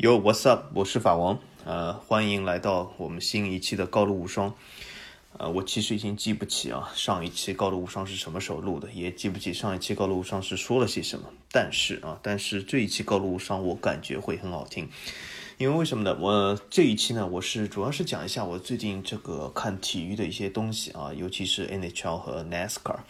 Yo, what's up？我是法王，呃，欢迎来到我们新一期的高露无双。呃，我其实已经记不起啊，上一期高露无双是什么时候录的，也记不起上一期高露无双是说了些什么。但是啊，但是这一期高露无双我感觉会很好听，因为为什么呢？我这一期呢，我是主要是讲一下我最近这个看体育的一些东西啊，尤其是 NHL 和 NASCAR。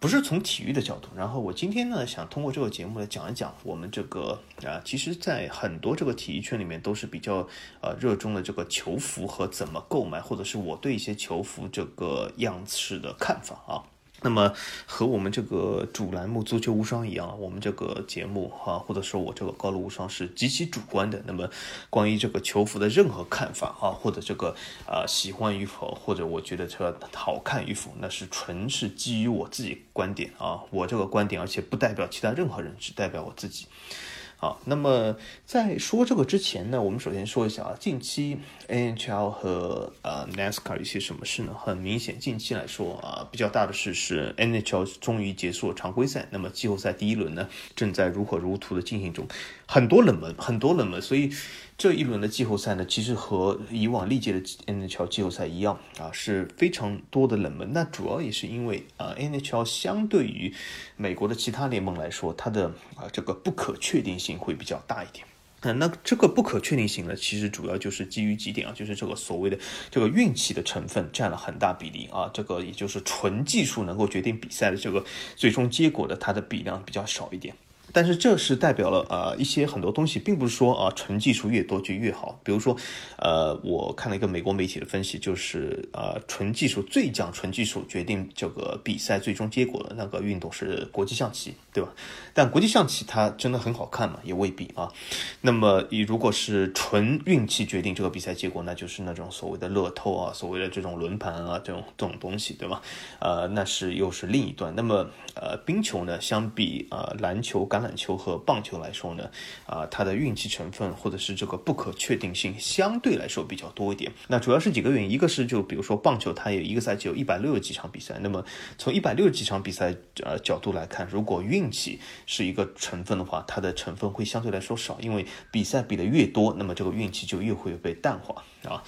不是从体育的角度，然后我今天呢想通过这个节目来讲一讲我们这个啊，其实，在很多这个体育圈里面都是比较呃热衷的这个球服和怎么购买，或者是我对一些球服这个样式的看法啊。那么和我们这个主栏目《足球无双》一样，我们这个节目哈，或者说我这个高露无双是极其主观的。那么关于这个球服的任何看法啊，或者这个啊喜欢与否，或者我觉得这好看与否，那是纯是基于我自己观点啊，我这个观点，而且不代表其他任何人，只代表我自己。好，那么在说这个之前呢，我们首先说一下啊，近期 NHL 和呃 NASCAR 一些什么事呢？很明显，近期来说啊，比较大的事是 NHL 终于结束了常规赛，那么季后赛第一轮呢，正在如火如荼的进行中，很多冷门，很多冷门，所以。这一轮的季后赛呢，其实和以往历届的 NHL 季后赛一样啊，是非常多的冷门。那主要也是因为啊，NHL 相对于美国的其他联盟来说，它的啊这个不可确定性会比较大一点。啊，那这个不可确定性呢，其实主要就是基于几点啊，就是这个所谓的这个运气的成分占了很大比例啊，这个也就是纯技术能够决定比赛的这个最终结果的，它的比量比较少一点。但是这是代表了呃一些很多东西，并不是说啊纯技术越多就越好。比如说，呃，我看了一个美国媒体的分析，就是呃纯技术最讲纯技术决定这个比赛最终结果的那个运动是国际象棋，对吧？但国际象棋它真的很好看嘛？也未必啊。那么你如果是纯运气决定这个比赛结果，那就是那种所谓的乐透啊，所谓的这种轮盘啊这种这种东西，对吧？呃，那是又是另一段。那么呃冰球呢，相比啊篮球橄榄球和棒球来说呢，啊，它的运气成分或者是这个不可确定性相对来说比较多一点。那主要是几个原因，一个是就比如说棒球，它有一个赛季有一百六十几场比赛，那么从一百六十几场比赛呃角度来看，如果运气是一个成分的话，它的成分会相对来说少，因为比赛比的越多，那么这个运气就越会被淡化啊。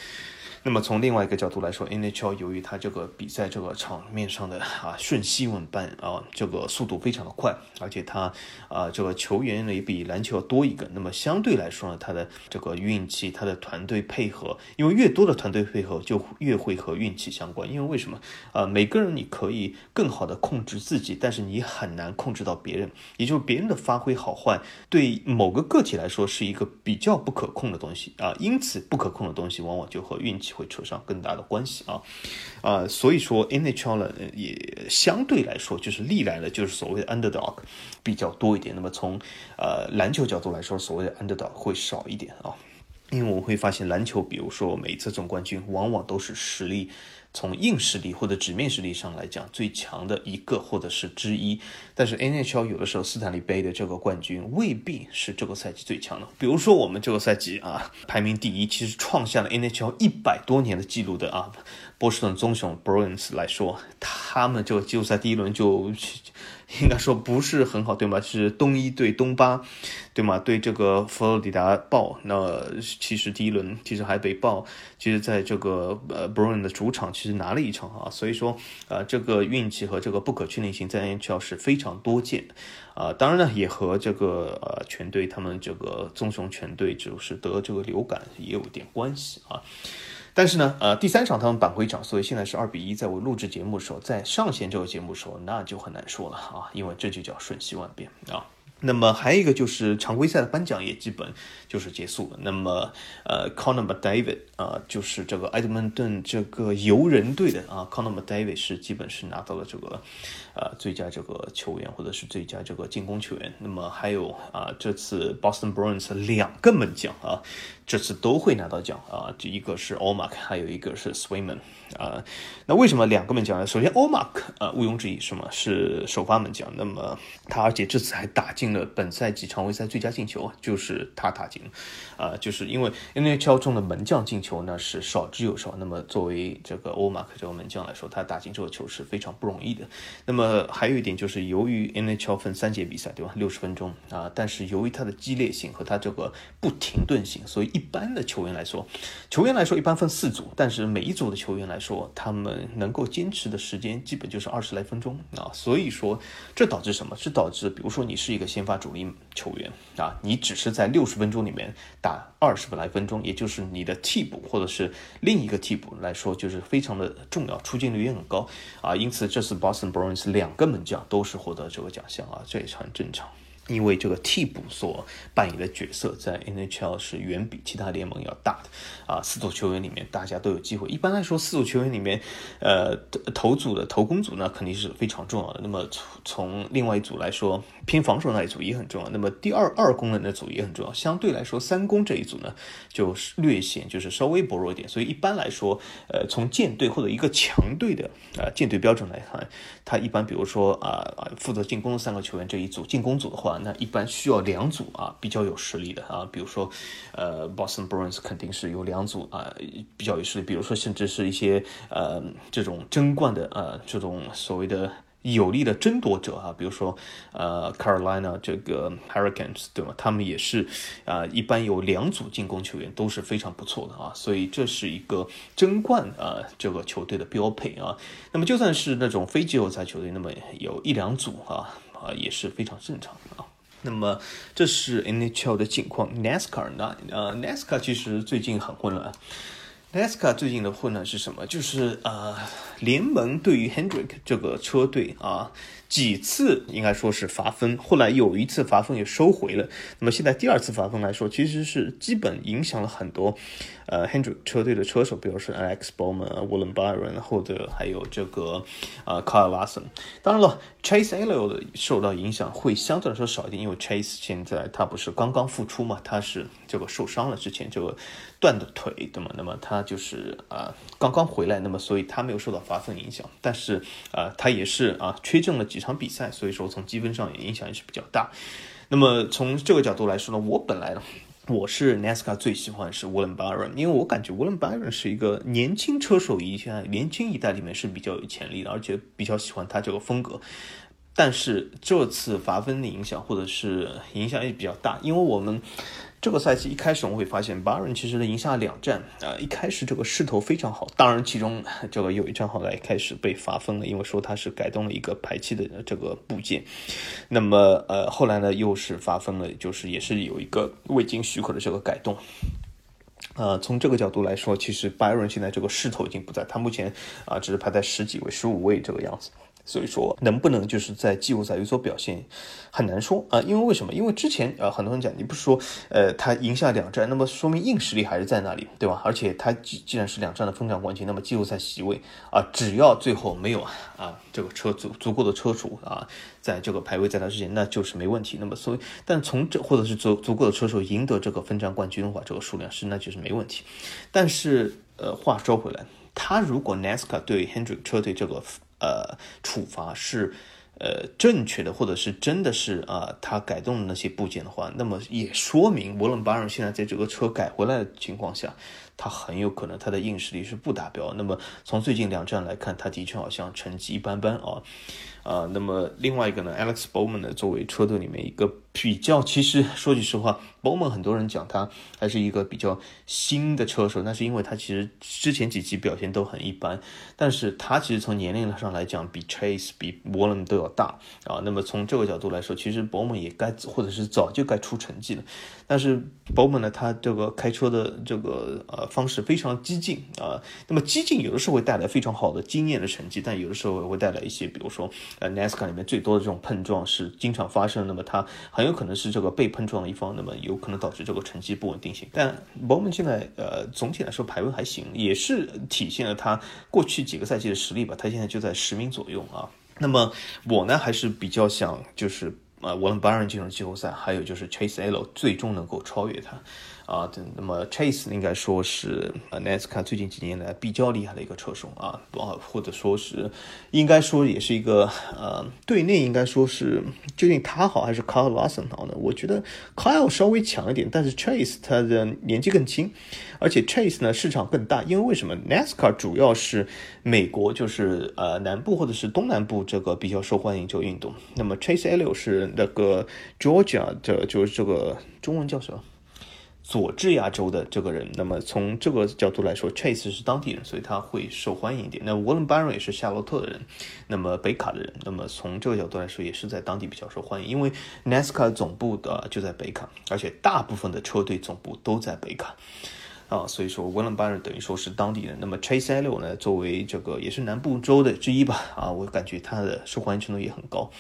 那么从另外一个角度来说，NHL 由于它这个比赛这个场面上的啊瞬息万变啊，这个速度非常的快，而且它啊这个球员呢也比篮球要多一个，那么相对来说呢，它的这个运气，它的团队配合，因为越多的团队配合就越会和运气相关。因为为什么啊？每个人你可以更好的控制自己，但是你很难控制到别人，也就是别人的发挥好坏对某个个体来说是一个比较不可控的东西啊，因此不可控的东西往往就和运气。会扯上更大的关系啊，啊，所以说 NHL 呢也相对来说就是历来的就是所谓的 underdog 比较多一点。那么从呃篮球角度来说，所谓的 underdog 会少一点啊，因为我们会发现篮球，比如说每次总冠军往往都是实力。从硬实力或者纸面实力上来讲，最强的一个或者是之一。但是 NHL 有的时候斯坦利杯的这个冠军未必是这个赛季最强的。比如说我们这个赛季啊，排名第一，其实创下了 NHL 一百多年的记录的啊，波士顿棕熊 Bruins 来说，他们这个季后赛第一轮就。应该说不是很好，对吗？是东一对东八，对吗？对这个佛罗里达豹，那其实第一轮其实还被爆，其实在这个呃 b r o n 的主场其实拿了一场啊，所以说啊这个运气和这个不可确定性在 NHL 是非常多见啊，当然呢也和这个呃全队他们这个棕熊全队就是得这个流感也有点关系啊。但是呢，呃，第三场他们扳回一场，所以现在是二比一。在我录制节目的时候，在上线这个节目的时候，那就很难说了啊，因为这就叫瞬息万变啊。那么还有一个就是常规赛的颁奖也基本就是结束了。那么呃，Conor McDavid 啊，就是这个埃德蒙顿这个游人队的啊，Conor McDavid 是基本是拿到了这个呃最佳这个球员或者是最佳这个进攻球员。那么还有啊，这次 Boston Bruins 两个门将啊，这次都会拿到奖啊，这一个是 O'Mark，还有一个是 Swayman。啊，那为什么两个门将呢？首先，欧马克啊，毋庸置疑，什么是首发门将？那么他而且这次还打进了本赛季常规赛最佳进球，就是他打进，啊，就是因为 NHL 中的门将进球呢是少之又少，那么作为这个 O'Mark 这个门将来说，他打进这个球是非常不容易的。那么呃还有一点就是，由于 NHL 分三节比赛，对吧？六十分钟啊，但是由于它的激烈性和它这个不停顿性，所以一般的球员来说，球员来说一般分四组，但是每一组的球员来说，他们能够坚持的时间基本就是二十来分钟啊。所以说，这导致什么？是导致，比如说你是一个先发主力球员啊，你只是在六十分钟里面打二十来分钟，也就是你的替补或者是另一个替补来说，就是非常的重要，出镜率也很高啊。因此，这次 Boston Bruins 两个门将都是获得这个奖项啊，这也是很正常。因为这个替补所扮演的角色在 NHL 是远比其他联盟要大的啊，四组球员里面大家都有机会。一般来说，四组球员里面，呃，头组的头攻组呢肯定是非常重要的。那么从从另外一组来说，偏防守那一组也很重要。那么第二二攻的组也很重要。相对来说，三攻这一组呢，就是略显就是稍微薄弱一点。所以一般来说，呃，从舰队或者一个强队的啊舰队标准来看，他一般比如说啊啊负责进攻的三个球员这一组进攻组的话。那一般需要两组啊，比较有实力的啊，比如说，呃，Boston Bruins 肯定是有两组啊，比较有实力。比如说，甚至是一些呃这种争冠的呃这种所谓的有力的争夺者啊，比如说呃 Carolina 这个 Hurricanes 对吗？他们也是啊，一般有两组进攻球员都是非常不错的啊，所以这是一个争冠啊这个球队的标配啊。那么就算是那种非季后赛球队，那么有一两组啊。啊，也是非常正常的啊。那么这是 NHL 的境况，NASCAR 呢？呃，NASCAR 其实最近很混乱。NASCAR 最近的混乱是什么？就是呃，联盟对于 Hendrick 这个车队啊。几次应该说是罚分，后来有一次罚分也收回了。那么现在第二次罚分来说，其实是基本影响了很多，呃，Hendrick 车队的车手，比如说 Alex Bowman、William Byron，或者还有这个呃 Kyle Larson。当然了，Chase Elliott 受到影响会相对来说少一点，因为 Chase 现在他不是刚刚复出嘛，他是这个受伤了，之前这个断的腿，对吗？那么他就是啊刚刚回来，那么所以他没有受到罚分影响，但是啊他也是啊缺阵了几。场比赛，所以说从积分上也影响也是比较大。那么从这个角度来说呢，我本来呢，我是 NASCAR 最喜欢是 William Byron，因为我感觉 William Byron 是一个年轻车手，一下年轻一代里面是比较有潜力的，而且比较喜欢他这个风格。但是这次罚分的影响，或者是影响也比较大，因为我们。这个赛季一开始，我们会发现巴伦其实赢下两战啊，一开始这个势头非常好。当然，其中这个有一战后来开始被罚分了，因为说他是改动了一个排气的这个部件。那么，呃，后来呢又是罚分了，就是也是有一个未经许可的这个改动。呃，从这个角度来说，其实 Baron 现在这个势头已经不在，他目前啊只是排在十几位、十五位这个样子。所以说，能不能就是在季后赛有所表现，很难说啊。因为为什么？因为之前呃，很多人讲，你不是说呃，他赢下两战，那么说明硬实力还是在那里，对吧？而且他既既然是两战的分站冠军，那么季后赛席位啊，只要最后没有啊这个车足足够的车手啊，在这个排位在他之前，那就是没问题。那么所以，但从这或者是足足够的车手赢得这个分站冠军的话，这个数量是那就是没问题。但是呃，话说回来，他如果 NASCAR 对 Hendrick 车队这个。呃，处罚是呃正确的，或者是真的是啊，他改动的那些部件的话，那么也说明沃伦巴尔现在在这个车改回来的情况下，他很有可能他的硬实力是不达标。那么从最近两站来看，他的确好像成绩一般般啊。啊，那么另外一个呢，Alex Bowman 呢，作为车队里面一个比较，其实说句实话伯姆很多人讲他还是一个比较新的车手，那是因为他其实之前几期表现都很一般，但是他其实从年龄上来讲，比 Chase 比 w a l l e n 都要大啊。那么从这个角度来说，其实伯姆也该或者是早就该出成绩了，但是伯姆呢，他这个开车的这个呃方式非常激进啊，那么激进有的时候会带来非常好的经验的成绩，但有的时候也会带来一些，比如说。呃，NASCAR 里面最多的这种碰撞是经常发生，那么它很很有可能是这个被碰撞的一方，那么有可能导致这个成绩不稳定性。但我们现在呃总体来说排位还行，也是体现了他过去几个赛季的实力吧。他现在就在十名左右啊。那么我呢还是比较想就是啊，沃伦巴人进入季后赛，还有就是 Chase L 最终能够超越他。啊，那么 Chase 应该说是呃 NASCAR 最近几年来比较厉害的一个车手啊，啊，或者说是应该说也是一个呃，队内应该说是究竟他好还是 Kyle Larson 好呢？我觉得 Kyle 稍微强一点，但是 Chase 他的年纪更轻，而且 Chase 呢市场更大，因为为什么 NASCAR 主要是美国就是呃南部或者是东南部这个比较受欢迎这个运动，那么 Chase e l l i o 是那个 Georgia 的就是这个中文叫什么？佐治亚州的这个人，那么从这个角度来说，Chase 是当地人，所以他会受欢迎一点。那 Warren Barron 也是夏洛特的人，那么北卡的人，那么从这个角度来说，也是在当地比较受欢迎。因为 NASCAR 总部的就在北卡，而且大部分的车队总部都在北卡，啊，所以说 Warren Barron 等于说是当地人。那么 Chase Elliott 呢，作为这个也是南部州的之一吧，啊，我感觉他的受欢迎程度也很高。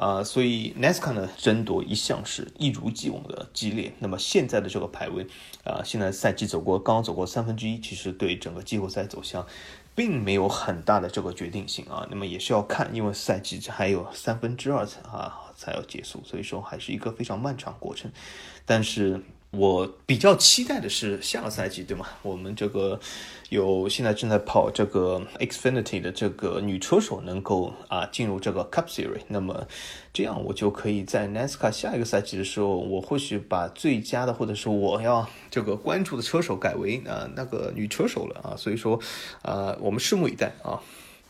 啊，所以 NASCAR 呢争夺一向是一如既往的激烈。那么现在的这个排位，啊，现在赛季走过刚刚走过三分之一，其实对整个季后赛走向，并没有很大的这个决定性啊。那么也是要看，因为赛季还有三分之二才啊才要结束，所以说还是一个非常漫长过程。但是。我比较期待的是下个赛季，对吗？我们这个有现在正在跑这个 Xfinity 的这个女车手能够啊进入这个 Cup Series，那么这样我就可以在 NASCAR 下一个赛季的时候，我或许把最佳的或者是我要这个关注的车手改为啊那个女车手了啊，所以说啊我们拭目以待啊。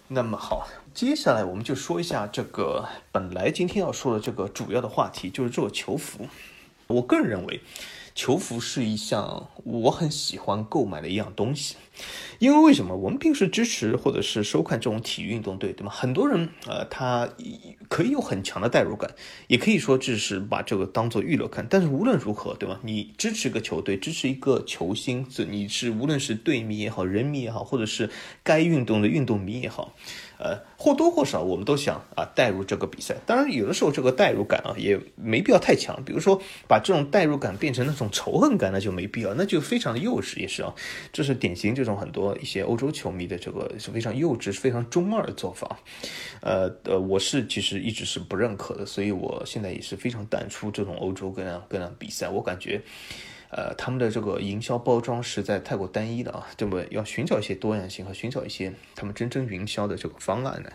那么好，接下来我们就说一下这个本来今天要说的这个主要的话题，就是这个球服。我个人认为。球服是一项我很喜欢购买的一样东西，因为为什么？我们平时支持或者是收看这种体育运动队，对吗？很多人呃，他可以有很强的代入感，也可以说只是把这个当做娱乐看。但是无论如何，对吗？你支持一个球队，支持一个球星，这你是无论是队迷也好，人迷也好，或者是该运动的运动迷也好。呃，或多或少我们都想啊带入这个比赛，当然有的时候这个代入感啊也没必要太强，比如说把这种代入感变成那种仇恨感，那就没必要，那就非常的幼稚也是啊，这是典型这种很多一些欧洲球迷的这个是非常幼稚、非常中二的做法，呃呃，我是其实一直是不认可的，所以我现在也是非常淡出这种欧洲各样各样比赛，我感觉。呃，他们的这个营销包装实在太过单一了啊，这么要寻找一些多样性和寻找一些他们真正营销的这个方案呢。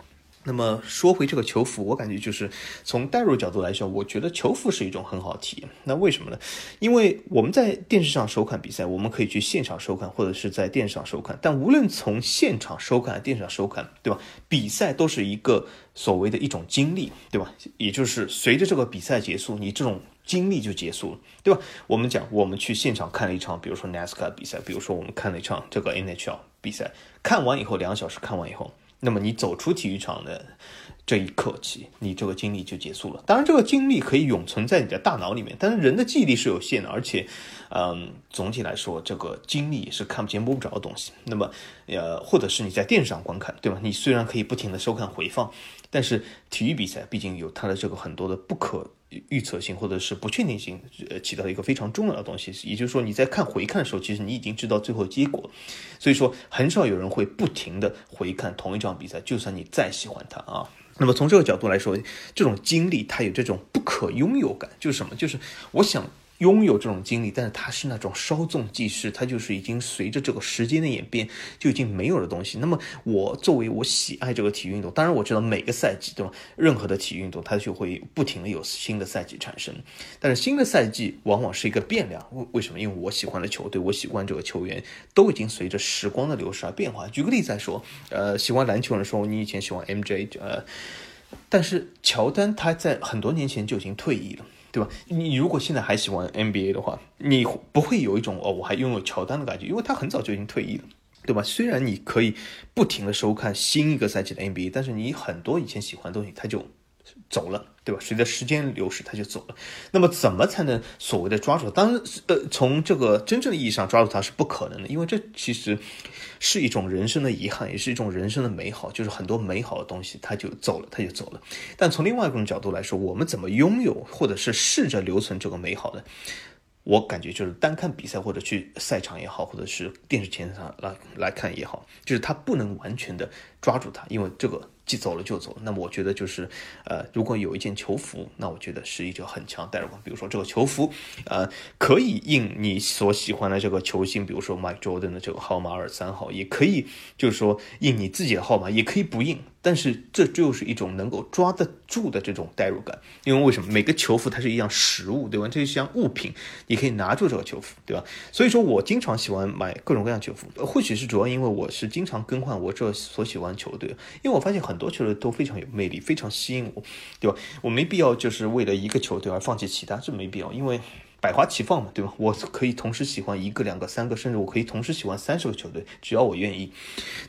那么说回这个球服，我感觉就是从代入角度来说，我觉得球服是一种很好的体验。那为什么呢？因为我们在电视上收看比赛，我们可以去现场收看，或者是在电视上收看。但无论从现场收看、电视上收看，对吧？比赛都是一个所谓的一种经历，对吧？也就是随着这个比赛结束，你这种。经历就结束了，对吧？我们讲，我们去现场看了一场，比如说 NASCAR 比赛，比如说我们看了一场这个 NHL 比赛，看完以后两小时看完以后，那么你走出体育场的这一刻起，你这个经历就结束了。当然，这个经历可以永存在你的大脑里面，但是人的记忆力是有限的，而且，嗯，总体来说，这个经历是看不见摸不着的东西。那么，呃，或者是你在电视上观看，对吧？你虽然可以不停的收看回放，但是体育比赛毕竟有它的这个很多的不可。预测性或者是不确定性，呃，起到一个非常重要的东西。也就是说，你在看回看的时候，其实你已经知道最后结果，所以说很少有人会不停的回看同一场比赛，就算你再喜欢它啊。那么从这个角度来说，这种经历它有这种不可拥有感，就是什么？就是我想。拥有这种经历，但是它是那种稍纵即逝，它就是已经随着这个时间的演变就已经没有的东西。那么我作为我喜爱这个体育运动，当然我知道每个赛季对吧？任何的体育运动它就会不停的有新的赛季产生，但是新的赛季往往是一个变量。为为什么？因为我喜欢的球队，我喜欢这个球员，都已经随着时光的流逝而变化。举个例子来说，呃，喜欢篮球的时候，你以前喜欢 MJ，呃，但是乔丹他在很多年前就已经退役了。对吧？你如果现在还喜欢 NBA 的话，你不会有一种哦，我还拥有乔丹的感觉，因为他很早就已经退役了，对吧？虽然你可以不停的收看新一个赛季的 NBA，但是你很多以前喜欢的东西，他就。走了，对吧？随着时间流逝，他就走了。那么，怎么才能所谓的抓住？当然，呃，从这个真正的意义上抓住他是不可能的，因为这其实是一种人生的遗憾，也是一种人生的美好。就是很多美好的东西，他就走了，他就走了。但从另外一种角度来说，我们怎么拥有，或者是试着留存这个美好的？我感觉就是单看比赛，或者去赛场也好，或者是电视前上来来看也好，就是他不能完全的抓住它，因为这个。既走了就走。那么我觉得就是，呃，如果有一件球服，那我觉得是一个很强代入感。比如说这个球服，呃，可以印你所喜欢的这个球星，比如说 Mike Jordan 的这个号码二三号，也可以就是说印你自己的号码，也可以不印。但是这就是一种能够抓得住的这种代入感，因为为什么每个球服它是一样实物，对吧？这是像物品，你可以拿住这个球服，对吧？所以说我经常喜欢买各种各样球服，或许是主要因为我是经常更换我这所喜欢球队，因为我发现很多球队都非常有魅力，非常吸引我，对吧？我没必要就是为了一个球队而放弃其他，这没必要，因为。百花齐放嘛，对吧？我可以同时喜欢一个、两个、三个，甚至我可以同时喜欢三十个球队，只要我愿意。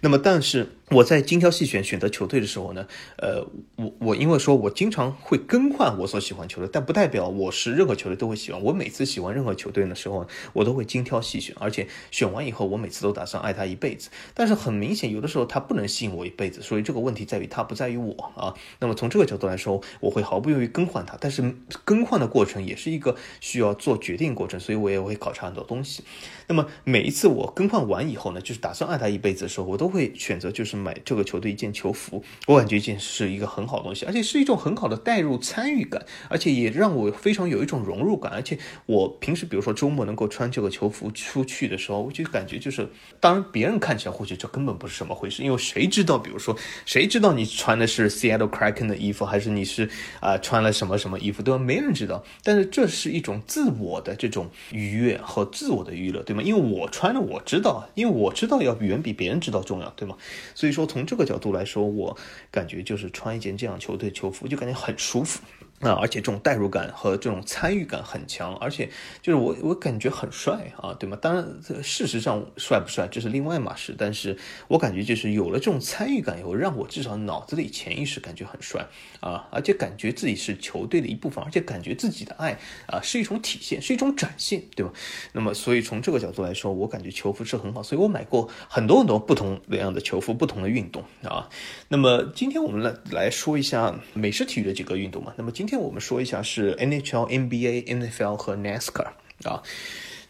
那么，但是我在精挑细选选择球队的时候呢，呃，我我因为说我经常会更换我所喜欢球队，但不代表我是任何球队都会喜欢。我每次喜欢任何球队的时候，我都会精挑细选，而且选完以后，我每次都打算爱他一辈子。但是很明显，有的时候他不能吸引我一辈子，所以这个问题在于他不在于我啊。那么从这个角度来说，我会毫不犹豫更换他，但是更换的过程也是一个需要。做决定过程，所以我也会考察很多东西。那么每一次我更换完以后呢，就是打算爱他一辈子的时候，我都会选择就是买这个球队一件球服。我感觉这是一个很好的东西，而且是一种很好的代入参与感，而且也让我非常有一种融入感。而且我平时比如说周末能够穿这个球服出去的时候，我就感觉就是，当然别人看起来或许这根本不是什么回事，因为谁知道，比如说谁知道你穿的是 Seattle Kraken 的衣服，还是你是啊穿了什么什么衣服，对吧？没人知道。但是这是一种自。我的这种愉悦和自我的娱乐，对吗？因为我穿了，我知道，因为我知道要远比别人知道重要，对吗？所以所以说从这个角度来说，我感觉就是穿一件这样球队球服，就感觉很舒服。啊，而且这种代入感和这种参与感很强，而且就是我我感觉很帅啊，对吗？当然，事实上帅不帅这是另外一码事，但是我感觉就是有了这种参与感以后，让我至少脑子里潜意识感觉很帅啊，而且感觉自己是球队的一部分，而且感觉自己的爱啊是一种体现，是一种展现，对吧？那么，所以从这个角度来说，我感觉球服是很好，所以我买过很多很多不同的样的球服，不同的运动啊。那么今天我们来来说一下美式体育的几个运动嘛。那么今今天我们说一下是 NHL、NBA、NFL 和 NASCAR 啊。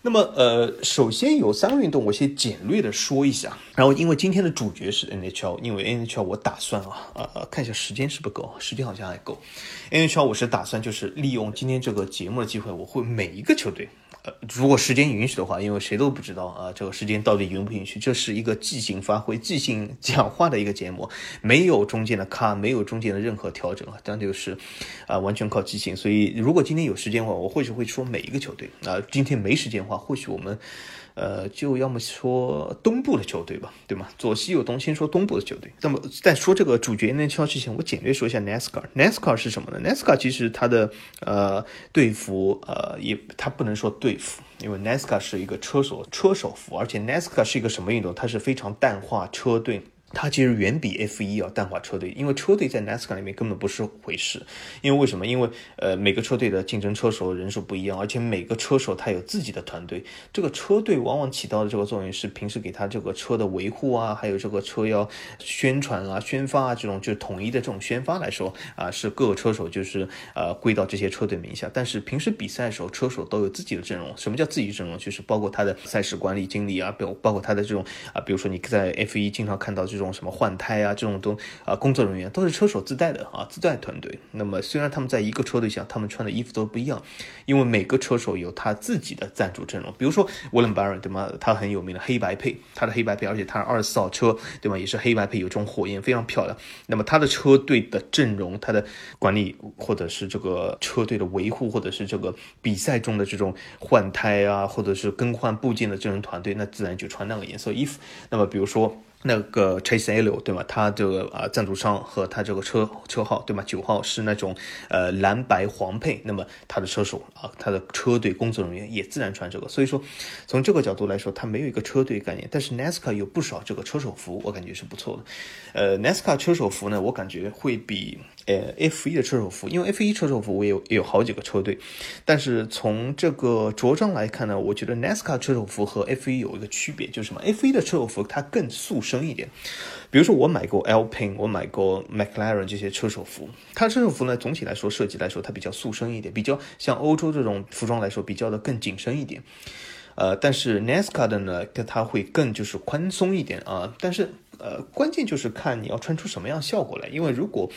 那么呃，首先有三个运动，我先简略的说一下。然后因为今天的主角是 NHL，因为 NHL 我打算啊，呃，看一下时间是不够，时间好像还够。NHL 我是打算就是利用今天这个节目的机会，我会每一个球队。如果时间允许的话，因为谁都不知道啊，这个时间到底允不允许？这是一个即兴发挥、即兴讲话的一个节目，没有中间的咖，没有中间的任何调整啊，但就是，啊，完全靠即兴。所以，如果今天有时间的话，我或许会说每一个球队啊。今天没时间的话，或许我们。呃，就要么说东部的球队吧，对吗？左西右东，先说东部的球队。那么在说这个主角那圈之前，我简略说一下 NASCAR。NASCAR 是什么呢？NASCAR 其实它的呃队服呃也它不能说队服，因为 NASCAR 是一个车手车手服，而且 NASCAR 是一个什么运动？它是非常淡化车队。它其实远比 F 一要淡化车队，因为车队在 NASCAR 里面根本不是回事。因为为什么？因为呃每个车队的竞争车手人数不一样，而且每个车手他有自己的团队。这个车队往往起到的这个作用是平时给他这个车的维护啊，还有这个车要宣传啊、宣发啊这种就是统一的这种宣发来说啊，是各个车手就是呃归到这些车队名下。但是平时比赛的时候，车手都有自己的阵容。什么叫自己阵容？就是包括他的赛事管理经理啊，包包括他的这种啊，比如说你在 F 一经常看到这。种什么换胎啊，这种都啊，工作人员都是车手自带的啊，自带团队。那么虽然他们在一个车队下，他们穿的衣服都不一样，因为每个车手有他自己的赞助阵容。比如说 William Byron 对吗？他很有名的黑白配，他的黑白配，而且他二十四号车对吗？也是黑白配，有这种火焰，非常漂亮。那么他的车队的阵容，他的管理或者是这个车队的维护，或者是这个比赛中的这种换胎啊，或者是更换部件的这种团队，那自然就穿那个颜色衣服。那么比如说。那个 Chase L 对吗？他这个啊赞助商和他这个车车号对吗？九号是那种呃蓝白黄配，那么他的车手啊，他的车队工作人员也自然穿这个。所以说，从这个角度来说，他没有一个车队概念。但是 NASCAR 有不少这个车手服，我感觉是不错的。呃，NASCAR 车手服呢，我感觉会比。呃，F 一的车手服，因为 F 一车手服我有也有好几个车队，但是从这个着装来看呢，我觉得 NASCAR 车手服和 F 一有一个区别，就是什么？F 一的车手服它更塑身一点，比如说我买过 Alpine，我买过 McLaren 这些车手服，它车手服呢总体来说设计来说它比较塑身一点，比较像欧洲这种服装来说比较的更紧身一点。呃，但是 NASCAR 的呢，它会更就是宽松一点啊。但是呃，关键就是看你要穿出什么样效果来。因为如果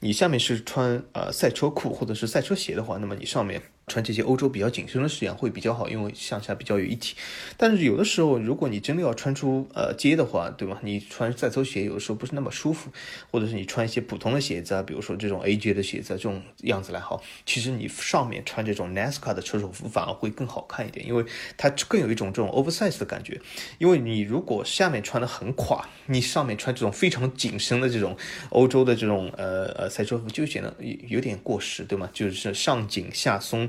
你下面是穿呃赛车裤或者是赛车鞋的话，那么你上面。穿这些欧洲比较紧身的式样会比较好，因为向下比较有一体。但是有的时候，如果你真的要穿出呃街的话，对吧？你穿赛车鞋有的时候不是那么舒服，或者是你穿一些普通的鞋子啊，比如说这种 AJ 的鞋子这种样子来好，其实你上面穿这种 NASCAR 的车手服反而会更好看一点，因为它更有一种这种 oversize 的感觉。因为你如果下面穿的很垮，你上面穿这种非常紧身的这种欧洲的这种呃呃赛车服，就显得有点过时，对吗？就是上紧下松。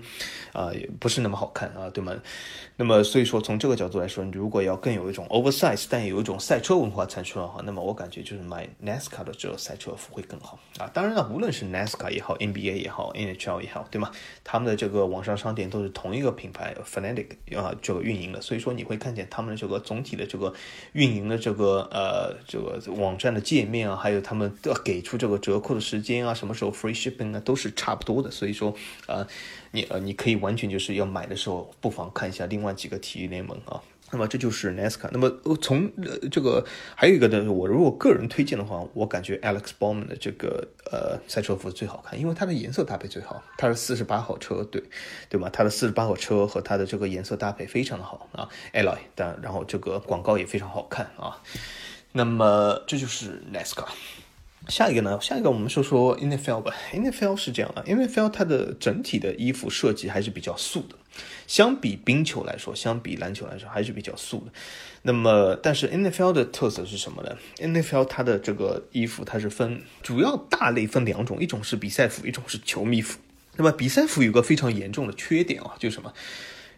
啊，也不是那么好看啊，对吗？那么所以说，从这个角度来说，如果要更有一种 oversize，但有一种赛车文化产出的话，那么我感觉就是买 NASCAR 的这个赛车服会更好啊。当然了，无论是 NASCAR 也好，NBA 也好，NHL 也好，对吗？他们的这个网上商店都是同一个品牌 Fanatic 啊这个运营的，所以说你会看见他们的这个总体的这个运营的这个呃这个网站的界面啊，还有他们要给出这个折扣的时间啊，什么时候 free shipping 啊，都是差不多的。所以说啊。你呃，你可以完全就是要买的时候，不妨看一下另外几个体育联盟啊。那么这就是 NASCAR。那么从呃这个还有一个呢，我如果个人推荐的话，我感觉 Alex Bowman 的这个呃赛车服最好看，因为它的颜色搭配最好。它是四十八号车，对对吗？它的四十八号车和它的这个颜色搭配非常的好啊，Ally，但然后这个广告也非常好看啊。那么这就是 NASCAR。下一个呢？下一个我们说说 NFL 吧。NFL 是这样的，NFL 它的整体的衣服设计还是比较素的，相比冰球来说，相比篮球来说还是比较素的。那么，但是 NFL 的特色是什么呢？NFL 它的这个衣服它是分主要大类分两种，一种是比赛服，一种是球迷服。那么比赛服有个非常严重的缺点啊，就是什么？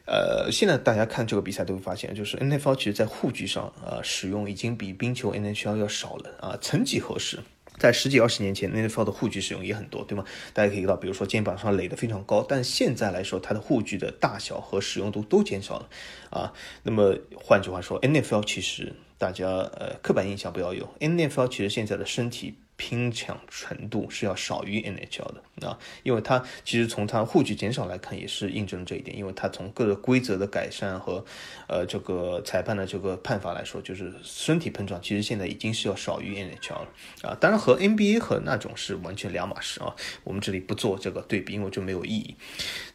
呃，现在大家看这个比赛都会发现，就是 NFL 其实在护具上呃使用已经比冰球 NHL 要少了啊，曾几何时。在十几二十年前，NFL 的护具使用也很多，对吗？大家可以看到，比如说肩膀上垒的非常高，但现在来说，它的护具的大小和使用度都减少了，啊，那么换句话说，NFL 其实大家呃刻板印象不要有，NFL 其实现在的身体。拼抢程度是要少于 NHL 的啊，因为它其实从它护具减少来看，也是印证了这一点。因为它从各个规则的改善和呃这个裁判的这个判罚来说，就是身体碰撞其实现在已经是要少于 NHL 了啊。当然和 NBA 和那种是完全两码事啊。我们这里不做这个对比，因为就没有意义。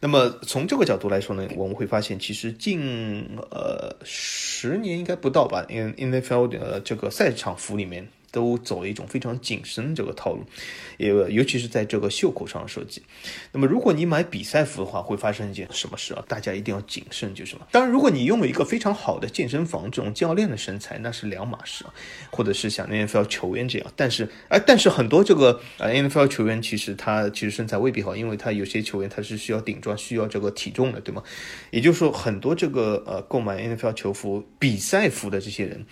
那么从这个角度来说呢，我们会发现其实近呃十年应该不到吧，N NFL 的这个赛场服里面。都走了一种非常紧身这个套路，也尤其是在这个袖口上的设计。那么，如果你买比赛服的话，会发生一件什么事啊？大家一定要谨慎，就是什么？当然，如果你拥有一个非常好的健身房这种教练的身材，那是两码事啊。或者是像 NFL 球员这样，但是，哎，但是很多这个呃 NFL 球员其实他其实身材未必好，因为他有些球员他是需要顶撞、需要这个体重的，对吗？也就是说，很多这个呃购买 NFL 球服、比赛服的这些人。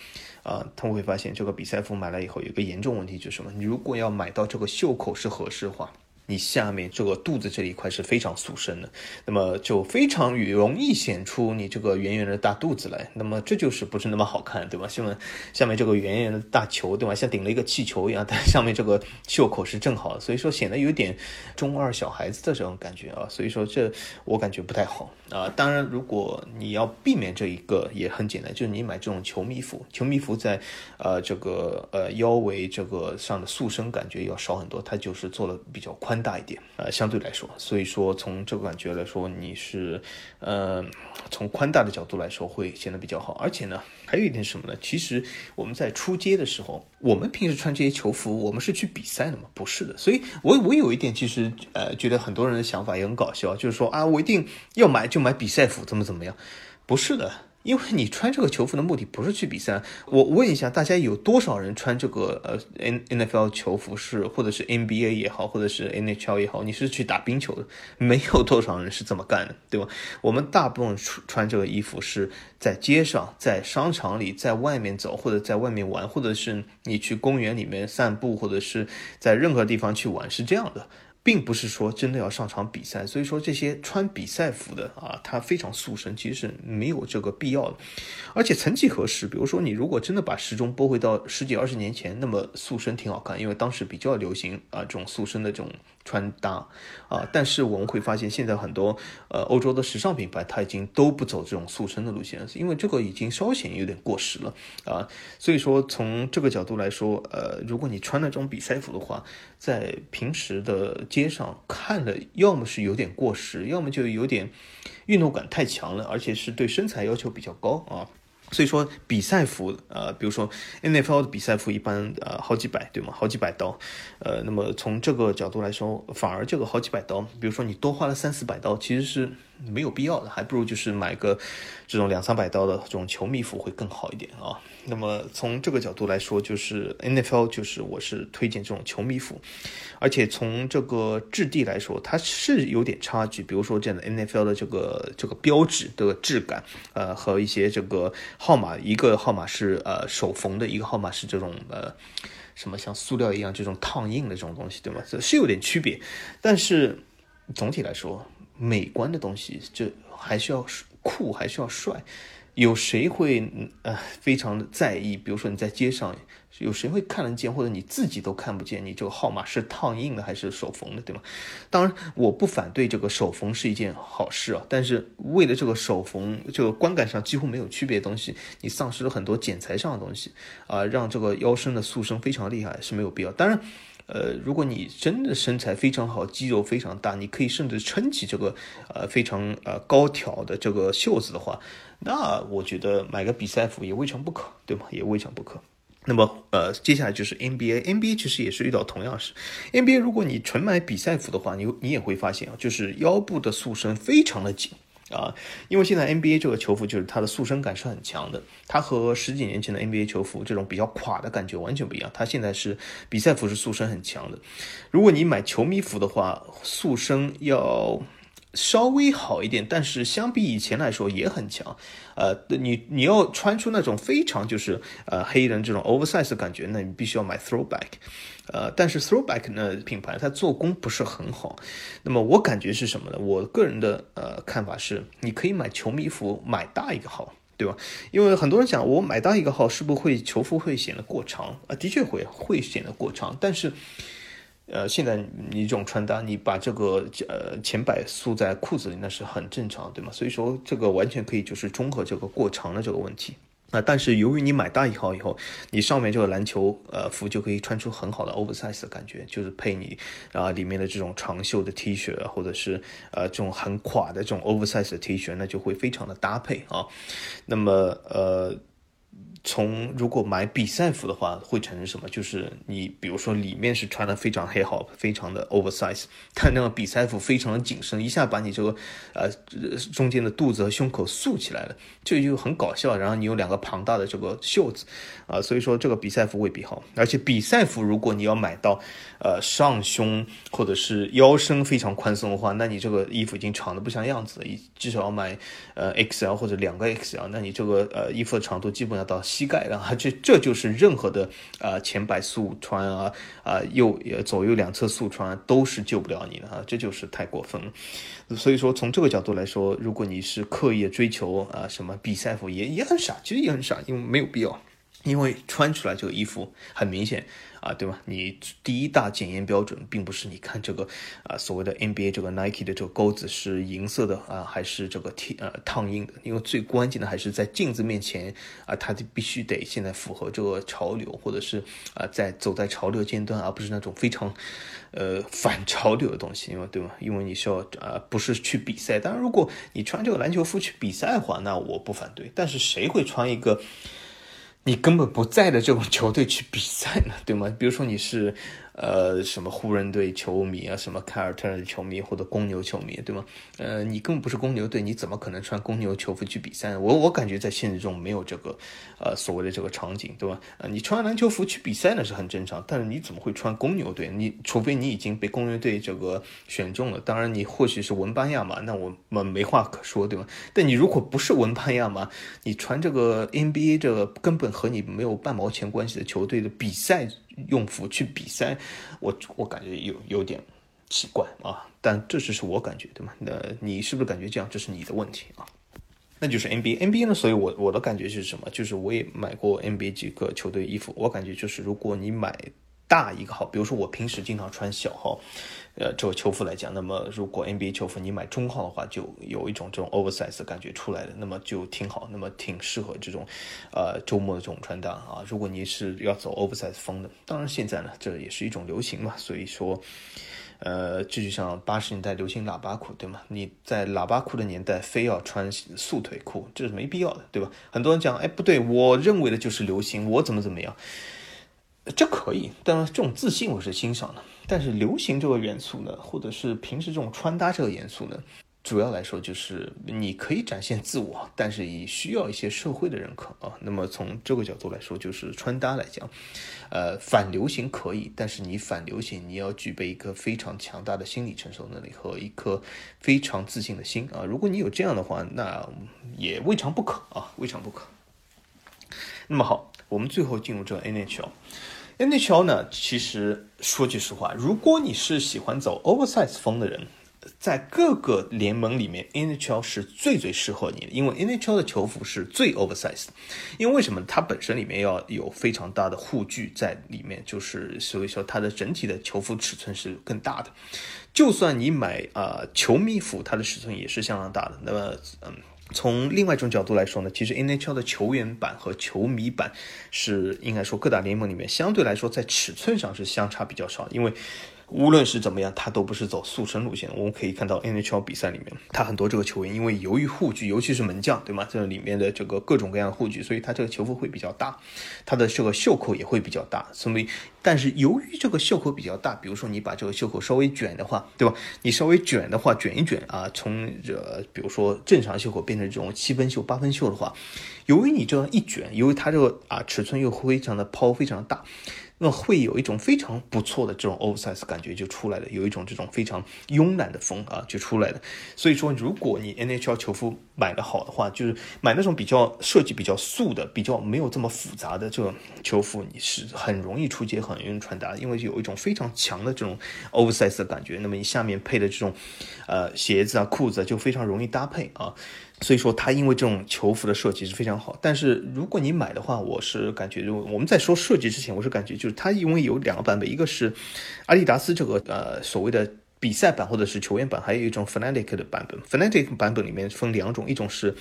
啊，他们会发现这个比赛服买了以后有一个严重问题，就是什么？你如果要买到这个袖口是合适的话。你下面这个肚子这一块是非常塑身的，那么就非常容易显出你这个圆圆的大肚子来，那么这就是不是那么好看，对吧？下面下面这个圆圆的大球，对吧？像顶了一个气球一样，但上面这个袖口是正好的，所以说显得有点中二小孩子的这种感觉啊，所以说这我感觉不太好啊。当然，如果你要避免这一个也很简单，就是你买这种球迷服，球迷服在呃这个呃腰围这个上的塑身感觉要少很多，它就是做的比较宽。宽大一点，呃，相对来说，所以说从这个感觉来说，你是，呃，从宽大的角度来说会显得比较好。而且呢，还有一点什么呢？其实我们在出街的时候，我们平时穿这些球服，我们是去比赛的吗？不是的。所以，我我有一点其实，呃，觉得很多人的想法也很搞笑，就是说啊，我一定要买就买比赛服，怎么怎么样？不是的。因为你穿这个球服的目的不是去比赛。我问一下大家，有多少人穿这个呃 N N F L 球服是，或者是 N B A 也好，或者是 N H L 也好，你是去打冰球的？没有多少人是这么干的，对吧？我们大部分穿穿这个衣服是在街上、在商场里、在外面走，或者在外面玩，或者是你去公园里面散步，或者是在任何地方去玩，是这样的。并不是说真的要上场比赛，所以说这些穿比赛服的啊，他非常塑身，其实是没有这个必要的。而且曾几何时，比如说你如果真的把时钟拨回到十几二十年前，那么塑身挺好看，因为当时比较流行啊这种塑身的这种穿搭啊，但是我们会发现现在很多呃欧洲的时尚品牌，它已经都不走这种塑身的路线，因为这个已经稍显有点过时了啊。所以说从这个角度来说，呃，如果你穿那种比赛服的话，在平时的街上看了，要么是有点过时，要么就有点运动感太强了，而且是对身材要求比较高啊。所以说比赛服，呃，比如说 NFL 的比赛服一般呃好几百，对吗？好几百刀，呃，那么从这个角度来说，反而这个好几百刀，比如说你多花了三四百刀，其实是。没有必要的，还不如就是买个这种两三百刀的这种球迷服会更好一点啊。那么从这个角度来说，就是 NFL 就是我是推荐这种球迷服，而且从这个质地来说，它是有点差距。比如说这样的 NFL 的这个这个标志的质感，呃，和一些这个号码，一个号码是呃手缝的，一个号码是这种呃什么像塑料一样这种烫印的这种东西，对吗？这是有点区别，但是总体来说。美观的东西，这还需要酷，还需要帅。有谁会呃非常的在意？比如说你在街上，有谁会看得见，或者你自己都看不见，你这个号码是烫印的还是手缝的，对吗？当然，我不反对这个手缝是一件好事啊。但是为了这个手缝，这个观感上几乎没有区别的东西，你丧失了很多剪裁上的东西啊，让这个腰身的塑身非常厉害是没有必要。当然。呃，如果你真的身材非常好，肌肉非常大，你可以甚至撑起这个呃非常呃高挑的这个袖子的话，那我觉得买个比赛服也未尝不可，对吗？也未尝不可。那么呃，接下来就是 NBA，NBA 其实也是遇到同样事。NBA 如果你纯买比赛服的话，你你也会发现啊，就是腰部的塑身非常的紧。啊，因为现在 NBA 这个球服就是它的塑身感是很强的，它和十几年前的 NBA 球服这种比较垮的感觉完全不一样。它现在是比赛服是塑身很强的，如果你买球迷服的话，塑身要。稍微好一点，但是相比以前来说也很强。呃，你你要穿出那种非常就是呃黑人这种 oversize 的感觉，那你必须要买 throwback。呃，但是 throwback 呢品牌它做工不是很好。那么我感觉是什么呢？我个人的呃看法是，你可以买球迷服买大一个号，对吧？因为很多人讲我买大一个号是不是会球服会显得过长？啊，的确会会显得过长，但是。呃，现在你这种穿搭，你把这个呃前摆束在裤子里，那是很正常，对吗？所以说这个完全可以就是综合这个过长的这个问题但是由于你买大一号以后，你上面这个篮球呃服就可以穿出很好的 oversize 的感觉，就是配你啊里面的这种长袖的 T 恤，或者是呃这种很垮的这种 oversize 的 T 恤，那就会非常的搭配啊。那么呃。从如果买比赛服的话，会产生什么？就是你比如说里面是穿的非常黑好，非常的 oversize，但那个比赛服非常的紧身，一下把你这个呃中间的肚子和胸口束起来了，这就很搞笑。然后你有两个庞大的这个袖子啊，所以说这个比赛服未必好。而且比赛服如果你要买到呃上胸或者是腰身非常宽松的话，那你这个衣服已经长的不像样子了，至少要买呃 XL 或者两个 XL，那你这个呃衣服的长度基本要到。膝盖啊，这这就是任何的啊前摆速穿啊啊右左右两侧速穿都是救不了你的啊，这就是太过分了。所以说从这个角度来说，如果你是刻意追求啊什么比赛服，也也很傻，其实也很傻，因为没有必要，因为穿出来这个衣服很明显。啊，对吧？你第一大检验标准并不是你看这个啊所谓的 NBA 这个 Nike 的这个钩子是银色的啊，还是这个贴呃烫印的？因为最关键的还是在镜子面前啊，它就必须得现在符合这个潮流，或者是啊在走在潮流尖端，而不是那种非常呃反潮流的东西，因为对吧？因为你需要啊不是去比赛，当然如果你穿这个篮球服去比赛的话，那我不反对。但是谁会穿一个？你根本不在的这种球队去比赛呢，对吗？比如说你是。呃，什么湖人队球迷啊，什么凯尔特人球迷或者公牛球迷，对吗？呃，你根本不是公牛队，你怎么可能穿公牛球服去比赛呢？我我感觉在现实中没有这个，呃，所谓的这个场景，对吧？呃，你穿篮球服去比赛那是很正常，但是你怎么会穿公牛队？你除非你已经被公牛队这个选中了，当然你或许是文班亚马，那我们没话可说，对吗？但你如果不是文班亚马，你穿这个 NBA 这个根本和你没有半毛钱关系的球队的比赛。用服去比赛，我我感觉有有点奇怪啊，但这只是我感觉，对吗？那你是不是感觉这样？这是你的问题啊？那就是 NBA，NBA 呢？所以，我我的感觉是什么？就是我也买过 NBA 几个球队衣服，我感觉就是如果你买大一个号，比如说我平时经常穿小号，呃，这个球服来讲，那么如果 NBA 球服你买中号的话，就有一种这种 oversize 的感觉出来的，那么就挺好，那么挺适合这种，呃，周末的这种穿搭啊。如果你是要走 oversize 风的，当然现在呢，这也是一种流行嘛，所以说，呃，这就像八十年代流行喇叭裤，对吗？你在喇叭裤的年代非要穿束腿裤，这是没必要的，对吧？很多人讲，哎，不对，我认为的就是流行，我怎么怎么样。这可以，但这种自信我是欣赏的。但是流行这个元素呢，或者是平时这种穿搭这个元素呢，主要来说就是你可以展现自我，但是也需要一些社会的认可啊。那么从这个角度来说，就是穿搭来讲，呃，反流行可以，但是你反流行，你要具备一个非常强大的心理承受能力和一颗非常自信的心啊。如果你有这样的话，那也未尝不可啊，未尝不可。那么好，我们最后进入这个 NHL。NHL 呢，其实说句实话，如果你是喜欢走 oversize 风的人，在各个联盟里面，NHL 是最最适合你的，因为 NHL 的球服是最 oversize。因为为什么？它本身里面要有非常大的护具在里面，就是所以说它的整体的球服尺寸是更大的。就算你买啊球迷服，它的尺寸也是相当大的。那么，嗯。从另外一种角度来说呢，其实 NHL 的球员版和球迷版是应该说各大联盟里面相对来说在尺寸上是相差比较少，因为。无论是怎么样，他都不是走速成路线。我们可以看到 NHL 比赛里面，他很多这个球员因为由于护具，尤其是门将，对吗？这里面的这个各种各样的护具，所以他这个球服会比较大，他的这个袖口也会比较大。所以，但是由于这个袖口比较大，比如说你把这个袖口稍微卷的话，对吧？你稍微卷的话，卷一卷啊，从这比如说正常袖口变成这种七分袖、八分袖的话，由于你这样一卷，由于它这个啊尺寸又非常的抛，非常大。那会有一种非常不错的这种 oversize 感觉就出来了，有一种这种非常慵懒的风啊就出来了。所以说，如果你 NHL 球服买的好的话，就是买那种比较设计比较素的、比较没有这么复杂的这种球服，你是很容易出街、很容易穿搭，因为有一种非常强的这种 oversize 的感觉。那么你下面配的这种呃鞋子啊、裤子就非常容易搭配啊。所以说，它因为这种球服的设计是非常好。但是如果你买的话，我是感觉，就我们在说设计之前，我是感觉就是它因为有两个版本，一个是阿迪达斯这个呃所谓的。比赛版或者是球员版，还有一种 fanatic 的版本。fanatic 版本里面分两种，一种是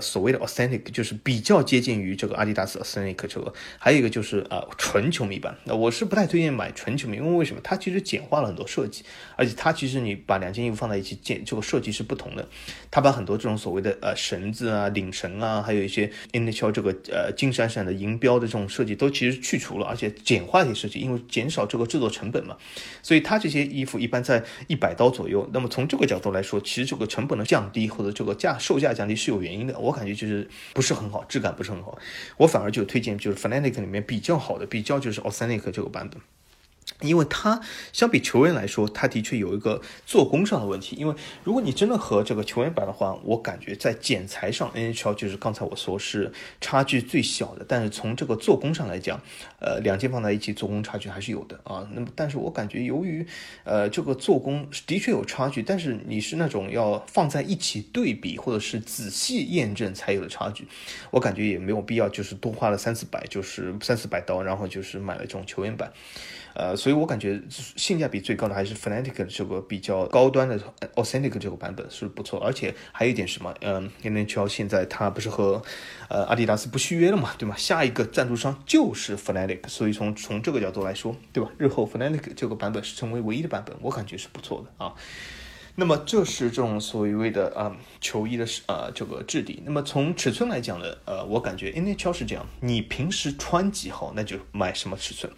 所谓的 Authentic，就是比较接近于这个阿迪达斯 Authentic 这个，还有一个就是呃纯球迷版。那我是不太推荐买纯球迷，因为为什么？它其实简化了很多设计，而且它其实你把两件衣服放在一起，简这个设计是不同的。它把很多这种所谓的呃绳子啊、领绳啊，还有一些 NHL 这个呃金闪闪的银标的这种设计都其实去除了，而且简化一些设计，因为减少这个制作成本嘛。所以它这些衣服一般在一百刀左右，那么从这个角度来说，其实这个成本的降低或者这个价售价降低是有原因的。我感觉就是不是很好，质感不是很好。我反而就推荐就是 Fnatic 里面比较好的，比较就是 Authentic 这个版本。因为它相比球员来说，它的确有一个做工上的问题。因为如果你真的和这个球员版的话，我感觉在剪裁上，NHL 就是刚才我说是差距最小的。但是从这个做工上来讲，呃，两件放在一起做工差距还是有的啊。那么，但是我感觉由于呃这个做工的确有差距，但是你是那种要放在一起对比或者是仔细验证才有的差距，我感觉也没有必要就是多花了三四百，就是三四百刀，然后就是买了这种球员版。呃，所以我感觉性价比最高的还是 Fnatic 这个比较高端的 Authentic 这个版本是不错，而且还有一点什么，嗯，NHL 现在它不是和呃阿迪达斯不续约了嘛，对吗？下一个赞助商就是 Fnatic，所以从从这个角度来说，对吧？日后 Fnatic 这个版本是成为唯一的版本，我感觉是不错的啊。那么这是这种所谓的啊球衣的呃这个质地。那么从尺寸来讲呢，呃，我感觉 NHL 是这样，你平时穿几号，那就买什么尺寸。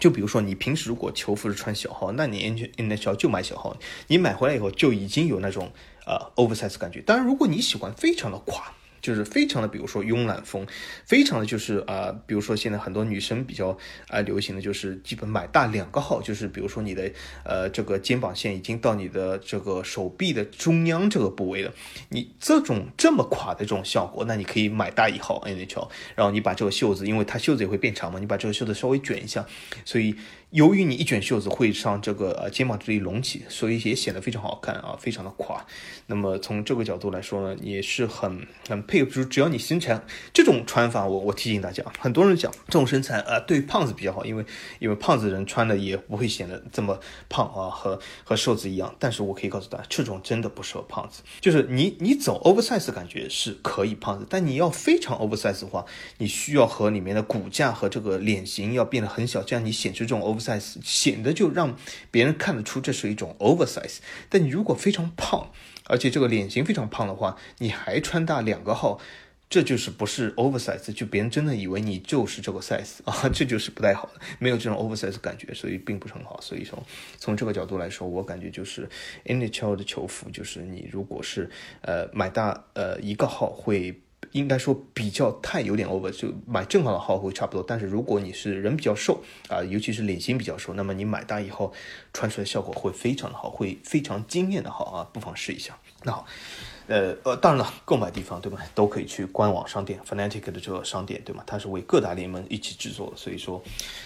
就比如说你平时如果球服是穿小号，那你 NHL 就买小号。你买回来以后就已经有那种呃 oversize 感觉。当然，如果你喜欢非常的垮。就是非常的，比如说慵懒风，非常的就是啊，比如说现在很多女生比较啊流行的就是基本买大两个号，就是比如说你的呃这个肩膀线已经到你的这个手臂的中央这个部位了，你这种这么垮的这种效果，那你可以买大一号 NHL，然后你把这个袖子，因为它袖子也会变长嘛，你把这个袖子稍微卷一下，所以。由于你一卷袖子会上这个呃肩膀这里隆起，所以也显得非常好看啊，非常的垮。那么从这个角度来说呢，也是很很佩服。只要你身材这种穿法，我我提醒大家，很多人讲这种身材啊，对胖子比较好，因为因为胖子人穿的也不会显得这么胖啊，和和瘦子一样。但是我可以告诉大家，这种真的不适合胖子。就是你你走 oversize 感觉是可以胖子，但你要非常 oversize 的话，你需要和里面的骨架和这个脸型要变得很小，这样你显出这种 oversize。Size 显得就让别人看得出这是一种 oversize，但你如果非常胖，而且这个脸型非常胖的话，你还穿大两个号，这就是不是 oversize，就别人真的以为你就是这个 size 啊，这就是不太好的，没有这种 oversize 感觉，所以并不是很好。所以说，从这个角度来说，我感觉就是 NHL 的球服，就是你如果是呃买大呃一个号会。应该说比较太有点 over，就买正好的号会差不多。但是如果你是人比较瘦啊，尤其是脸型比较瘦，那么你买大以后穿出来效果会非常的好，会非常惊艳的好啊，不妨试一下。那好。呃呃，当然了，购买地方对吧，都可以去官网商店 Fnatic 的这个商店对吗？它是为各大联盟一起制作的，所以说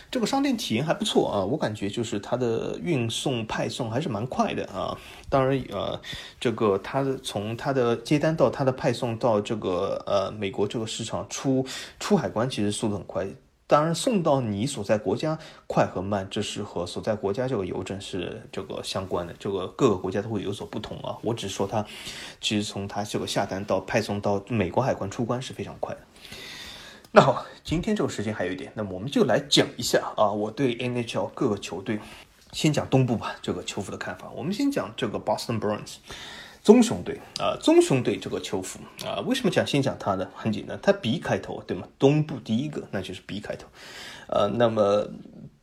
这个商店体验还不错啊。我感觉就是它的运送派送还是蛮快的啊。当然呃，这个它的从它的接单到它的派送到这个呃美国这个市场出出海关，其实速度很快。当然，送到你所在国家快和慢，这是和所在国家这个邮政是这个相关的。这个各个国家都会有所不同啊。我只是说它，其实从它这个下单到派送到美国海关出关是非常快的。那好，今天这个时间还有一点，那么我们就来讲一下啊，我对 NHL 各个球队，先讲东部吧，这个球服的看法。我们先讲这个 Boston Bruins。棕熊队啊，棕熊队这个球服啊，为什么讲先讲它呢？很简单，它 B 开头，对吗？东部第一个那就是 B 开头，呃，那么。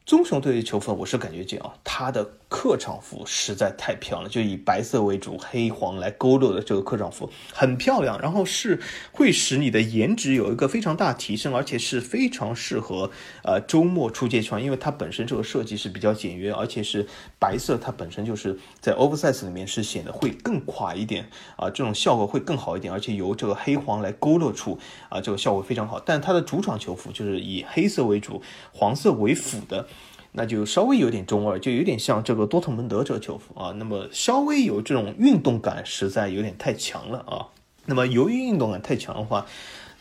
棕熊队的球服，我是感觉这样，它的客场服实在太漂亮，就以白色为主，黑黄来勾勒的这个客场服很漂亮，然后是会使你的颜值有一个非常大提升，而且是非常适合呃周末出街穿，因为它本身这个设计是比较简约，而且是白色，它本身就是在 oversize 里面是显得会更垮一点啊，这种效果会更好一点，而且由这个黑黄来勾勒出啊，这个效果非常好。但它的主场球服就是以黑色为主，黄色为辅的。那就稍微有点中二，就有点像这个多特蒙德这个球服啊。那么稍微有这种运动感，实在有点太强了啊。那么由于运动感太强的话。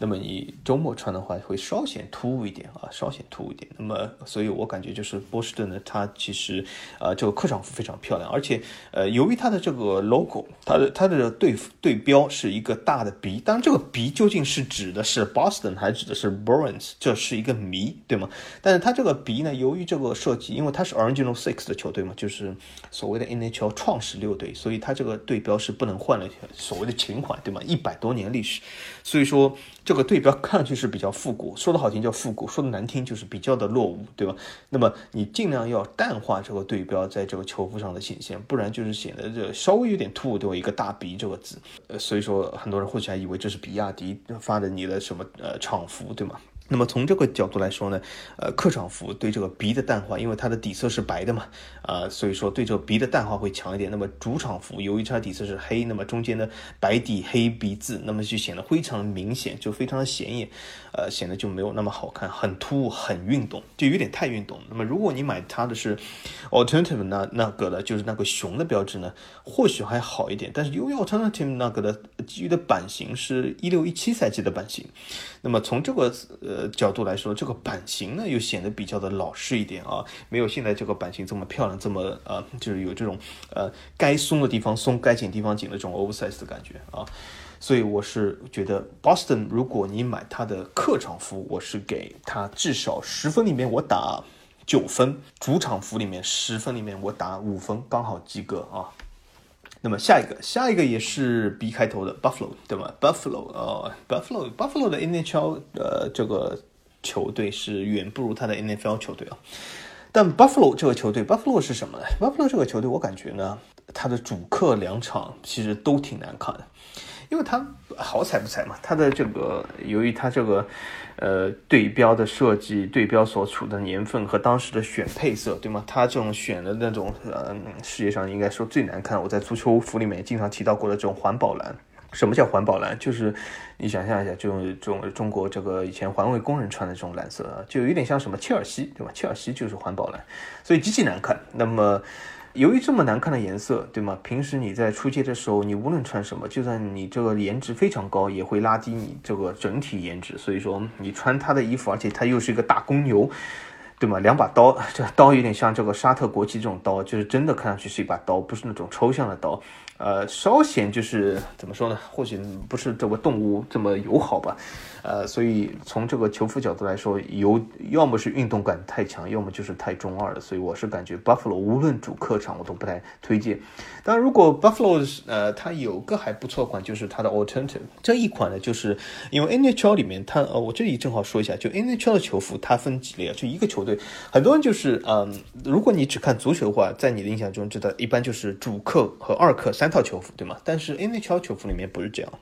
那么你周末穿的话会稍显突兀一点啊，稍显突兀一点。那么，所以我感觉就是波士顿呢，它其实呃这个客场服非常漂亮，而且呃由于它的这个 logo，它的它的对对标是一个大的 B，当然这个 B 究竟是指的是 Boston 还指的是 Bruins，这是一个谜，对吗？但是它这个 B 呢，由于这个设计，因为它是 Original Six 的球队嘛，就是所谓的 NHL 创始六队，所以它这个对标是不能换的，所谓的情怀，对吗？一百多年历史，所以说。这这个对标看上去是比较复古，说的好听叫复古，说的难听就是比较的落伍，对吧？那么你尽量要淡化这个对标在这个球服上的显现，不然就是显得这稍微有点突兀，对吧？一个大鼻这个字，所以说很多人或许还以为这是比亚迪发的你的什么呃厂服，对吗？那么从这个角度来说呢，呃，客场服对这个鼻的淡化，因为它的底色是白的嘛，啊，所以说对这个鼻的淡化会强一点。那么主场服由于它底色是黑，那么中间的白底黑鼻子，那么就显得非常的明显，就非常的显眼，呃，显得就没有那么好看，很突兀，很运动，就有点太运动。那么如果你买它的是 alternative 那那个的，就是那个熊的标志呢，或许还好一点。但是由于 alternative 那个的基于的版型是一六一七赛季的版型，那么从这个呃。角度来说，这个版型呢又显得比较的老式一点啊，没有现在这个版型这么漂亮，这么呃，就是有这种呃该松的地方松，该紧地方紧的这种 oversize 的感觉啊。所以我是觉得 Boston，如果你买他的客场服，我是给他至少十分里面我打九分，主场服里面十分里面我打五分，刚好及格啊。那么下一个，下一个也是 B 开头的 Buffalo，对吗？Buffalo，呃，Buffalo，Buffalo 的 NHL，呃，这个球队是远不如他的 NFL 球队啊。但 Buffalo 这个球队，Buffalo 是什么呢？Buffalo 这个球队，我感觉呢，他的主客两场其实都挺难看的。因为它好彩不彩嘛，它的这个由于它这个，呃，对标的设计，对标所处的年份和当时的选配色，对吗？它这种选的那种，呃，世界上应该说最难看。我在足球服里面经常提到过的这种环保蓝，什么叫环保蓝？就是你想象一下，这种中中国这个以前环卫工人穿的这种蓝色，就有点像什么切尔西，对吧？切尔西就是环保蓝，所以极其难看。那么由于这么难看的颜色，对吗？平时你在出街的时候，你无论穿什么，就算你这个颜值非常高，也会拉低你这个整体颜值。所以说，你穿他的衣服，而且他又是一个大公牛。对吗？两把刀，这刀有点像这个沙特国旗这种刀，就是真的看上去是一把刀，不是那种抽象的刀。呃，稍显就是怎么说呢？或许不是这个动物这么友好吧。呃，所以从这个球服角度来说，有要么是运动感太强，要么就是太中二了。所以我是感觉 Buffalo 无论主客场我都不太推荐。当然，如果 Buffalo 呃它有个还不错款，就是它的 Alternative 这一款呢，就是因为 NHL 里面它呃我这里正好说一下，就 NHL 的球服它分几类啊？就一个球队，很多人就是嗯，如果你只看足球的话，在你的印象中知道一般就是主客和二客三套球服对吗？但是 NHL 球服里面不是这样。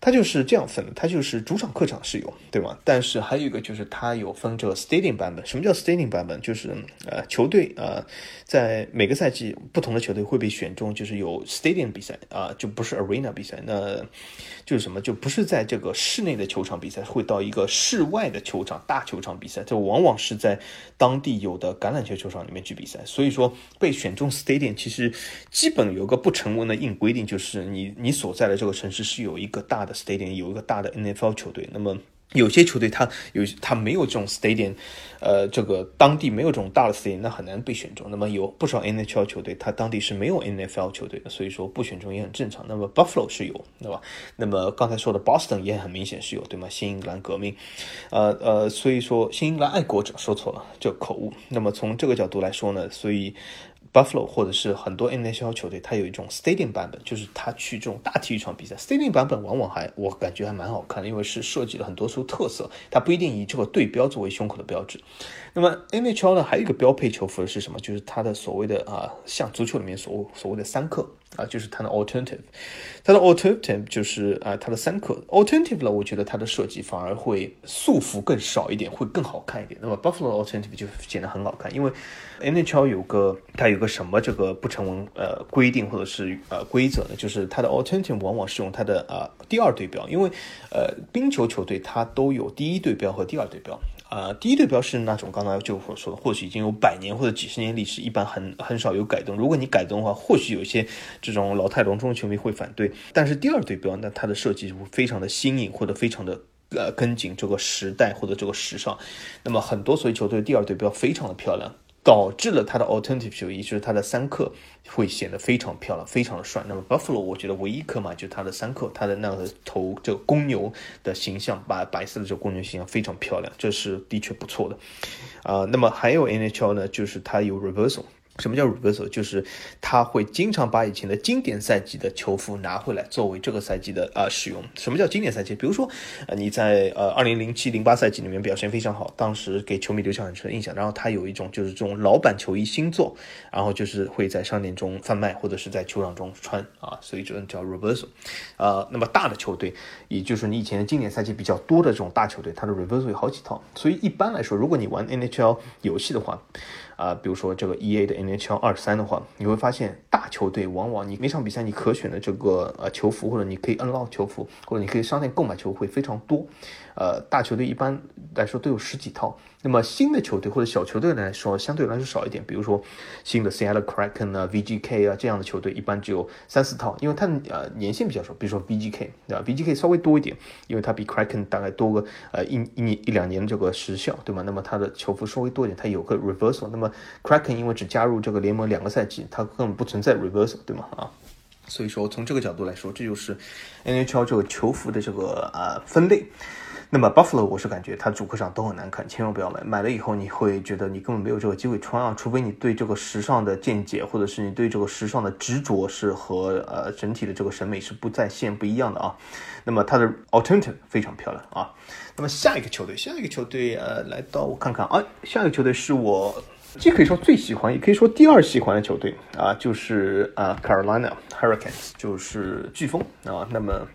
它就是这样分的，它就是主场、客场是有，对吗？但是还有一个就是它有分这个 stadium 版本。什么叫 stadium 版本？就是呃，球队呃，在每个赛季不同的球队会被选中，就是有 stadium 比赛啊，就不是 arena 比赛。那就是什么？就不是在这个室内的球场比赛，会到一个室外的球场、大球场比赛。这往往是在当地有的橄榄球球场里面去比赛。所以说被选中 stadium，其实基本有个不成文的硬规定，就是你你所在的这个城市是有一个大。的 stadium 有一个大的 NFL 球队，那么有些球队他有他没有这种 stadium，呃，这个当地没有这种大的 stadium，那很难被选中。那么有不少 NHL 球队，他当地是没有 NFL 球队的，所以说不选中也很正常。那么 Buffalo 是有，对吧？那么刚才说的 Boston 也很明显是有，对吗？新英格兰革命，呃呃，所以说新英格兰爱国者说错了，这口误。那么从这个角度来说呢，所以。Buffalo 或者是很多 NHL 球队，它有一种 Stadium 版本，就是他去这种大体育场比赛。Stadium 版本往往还我感觉还蛮好看的，因为是设计了很多出特色，它不一定以这个队标作为胸口的标志。那么 NHL 呢，还有一个标配球服是什么？就是它的所谓的啊，像足球里面所所谓的三克啊，就是它的 Alternative。它的 Alternative 就是啊，它的三克 Alternative 呢，我觉得它的设计反而会束缚更少一点，会更好看一点。那么 Buffalo Alternative 就显得很好看，因为 NHL 有个它有个什么这个不成文呃规定或者是呃规则呢？就是它的 Alternative 往往是用它的啊第二对标，因为呃冰球球队它都有第一对标和第二对标。啊，第一对标是那种刚才就我说的，或许已经有百年或者几十年历史，一般很很少有改动。如果你改动的话，或许有些这种老态龙钟的球迷会反对。但是第二对标，那它的设计会非常的新颖，或者非常的呃跟紧这个时代或者这个时尚。那么很多所以球队第二对标非常的漂亮。导致了它的 alternative 也，就是它的三克会显得非常漂亮，非常的帅。那么 Buffalo 我觉得唯一可买就是它的三克，它的那个头这个公牛的形象，白白色的这个公牛形象非常漂亮，这是的确不错的。啊，那么还有 NHL 呢，就是它有 reversal。什么叫 reversal？就是他会经常把以前的经典赛季的球服拿回来，作为这个赛季的啊使用。什么叫经典赛季？比如说，呃，你在呃二零零七零八赛季里面表现非常好，当时给球迷留下很深的印象。然后他有一种就是这种老版球衣新做，然后就是会在商店中贩卖，或者是在球场中穿啊，所以这叫 reversal。啊，那么大的球队，也就是你以前的经典赛季比较多的这种大球队，它的 reversal 有好几套。所以一般来说，如果你玩 NHL 游戏的话，啊，比如说这个 E A 的 NHL 二三的话，你会发现大球队往往你每场比赛你可选的这个呃球服，或者你可以 unlock 球服，或者你可以商店购买球会非常多。呃，大球队一般来说都有十几套。那么新的球队或者小球队来说，相对来说少一点。比如说新的 Seattle Kraken 啊、VGK 啊这样的球队，一般只有三四套，因为它呃年限比较少。比如说 VGK 对吧？VGK 稍微多一点，因为它比 Kraken 大概多个呃一一年一两年的这个时效，对吗？那么它的球服稍微多一点，它有个 reversal。那么 Kraken 因为只加入这个联盟两个赛季，它根本不存在 reversal，对吗？啊，所以说从这个角度来说，这就是 NHL 这个球服的这个啊分类。那么 Buffalo 我是感觉它主客场都很难看，千万不要买。买了以后你会觉得你根本没有这个机会穿啊，除非你对这个时尚的见解，或者是你对这个时尚的执着是和呃整体的这个审美是不在线不一样的啊。那么它的 Alternative 非常漂亮啊。那么下一个球队，下一个球队呃来到我看看啊，下一个球队是我既可以说最喜欢，也可以说第二喜欢的球队啊，就是啊 Carolina Hurricanes，就是飓风啊。那么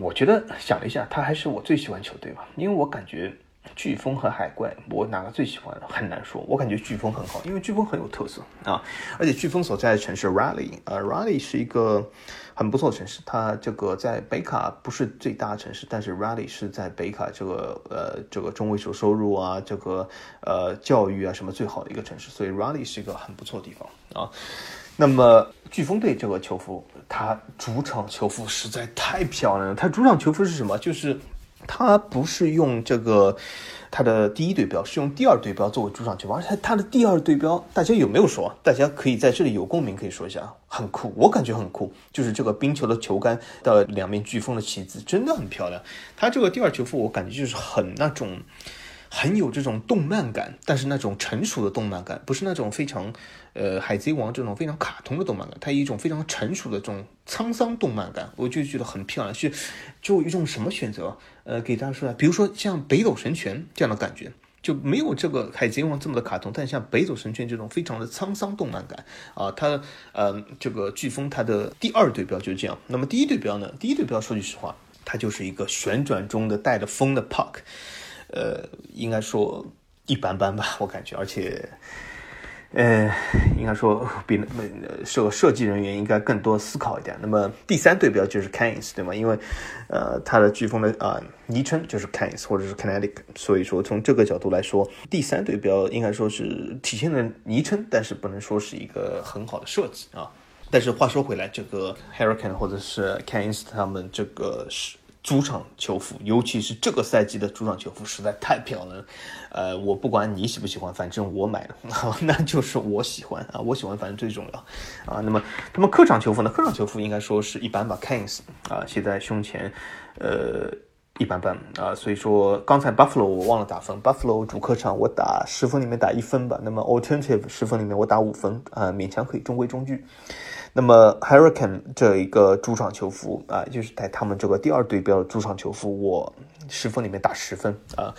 我觉得想了一下，他还是我最喜欢球队吧，因为我感觉飓风和海怪，我哪个最喜欢？很难说。我感觉飓风很好，因为飓风很有特色啊。而且飓风所在的城市 Raleigh，呃，Raleigh 是一个很不错的城市。它这个在北卡不是最大的城市，但是 Raleigh 是在北卡这个呃这个中位数收入啊，这个呃教育啊什么最好的一个城市。所以 Raleigh 是一个很不错的地方啊。那么飓风队这个球服，它主场球服实在太漂亮了。它主场球服是什么？就是它不是用这个它的第一对标，是用第二对标作为主场球服。而且它的第二对标，大家有没有说？大家可以在这里有共鸣，可以说一下，很酷。我感觉很酷，就是这个冰球的球杆的两面飓风的旗子，真的很漂亮。它这个第二球服，我感觉就是很那种。很有这种动漫感，但是那种成熟的动漫感，不是那种非常，呃，海贼王这种非常卡通的动漫感，它一种非常成熟的这种沧桑动漫感，我就觉得很漂亮。是，就一种什么选择？呃，给大家说，比如说像北斗神拳这样的感觉，就没有这个海贼王这么的卡通，但像北斗神拳这种非常的沧桑动漫感啊，它，呃，这个飓风它的第二对标就是这样。那么第一对标呢？第一对标说句实话，它就是一个旋转中的带着风的 Puck。呃，应该说一般般吧，我感觉，而且，呃，应该说比那设设计人员应该更多思考一点。那么第三对标就是 Canes，对吗？因为呃，它的飓风的啊昵称就是 Canes 或者是 Kinetic，所以说从这个角度来说，第三对标应该说是体现了昵称，但是不能说是一个很好的设计啊。但是话说回来，这个 Hurricane 或者是 Canes 他们这个是。主场球服，尤其是这个赛季的主场球服，实在太漂亮了。呃，我不管你喜不喜欢，反正我买了，那就是我喜欢啊，我喜欢，反正最重要啊。那么，那么客场球服呢？客场球服应该说是一般吧，Kings 啊，写在胸前，呃，一般般啊。所以说，刚才 Buffalo 我忘了打分，Buffalo 主客场我打十分里面打一分吧。那么 Alternative 十分里面我打五分啊，勉强可以中规中矩。那么 Hurricane 这一个主场球服啊，就是在他们这个第二对标的主场球服，我十分里面打十分啊，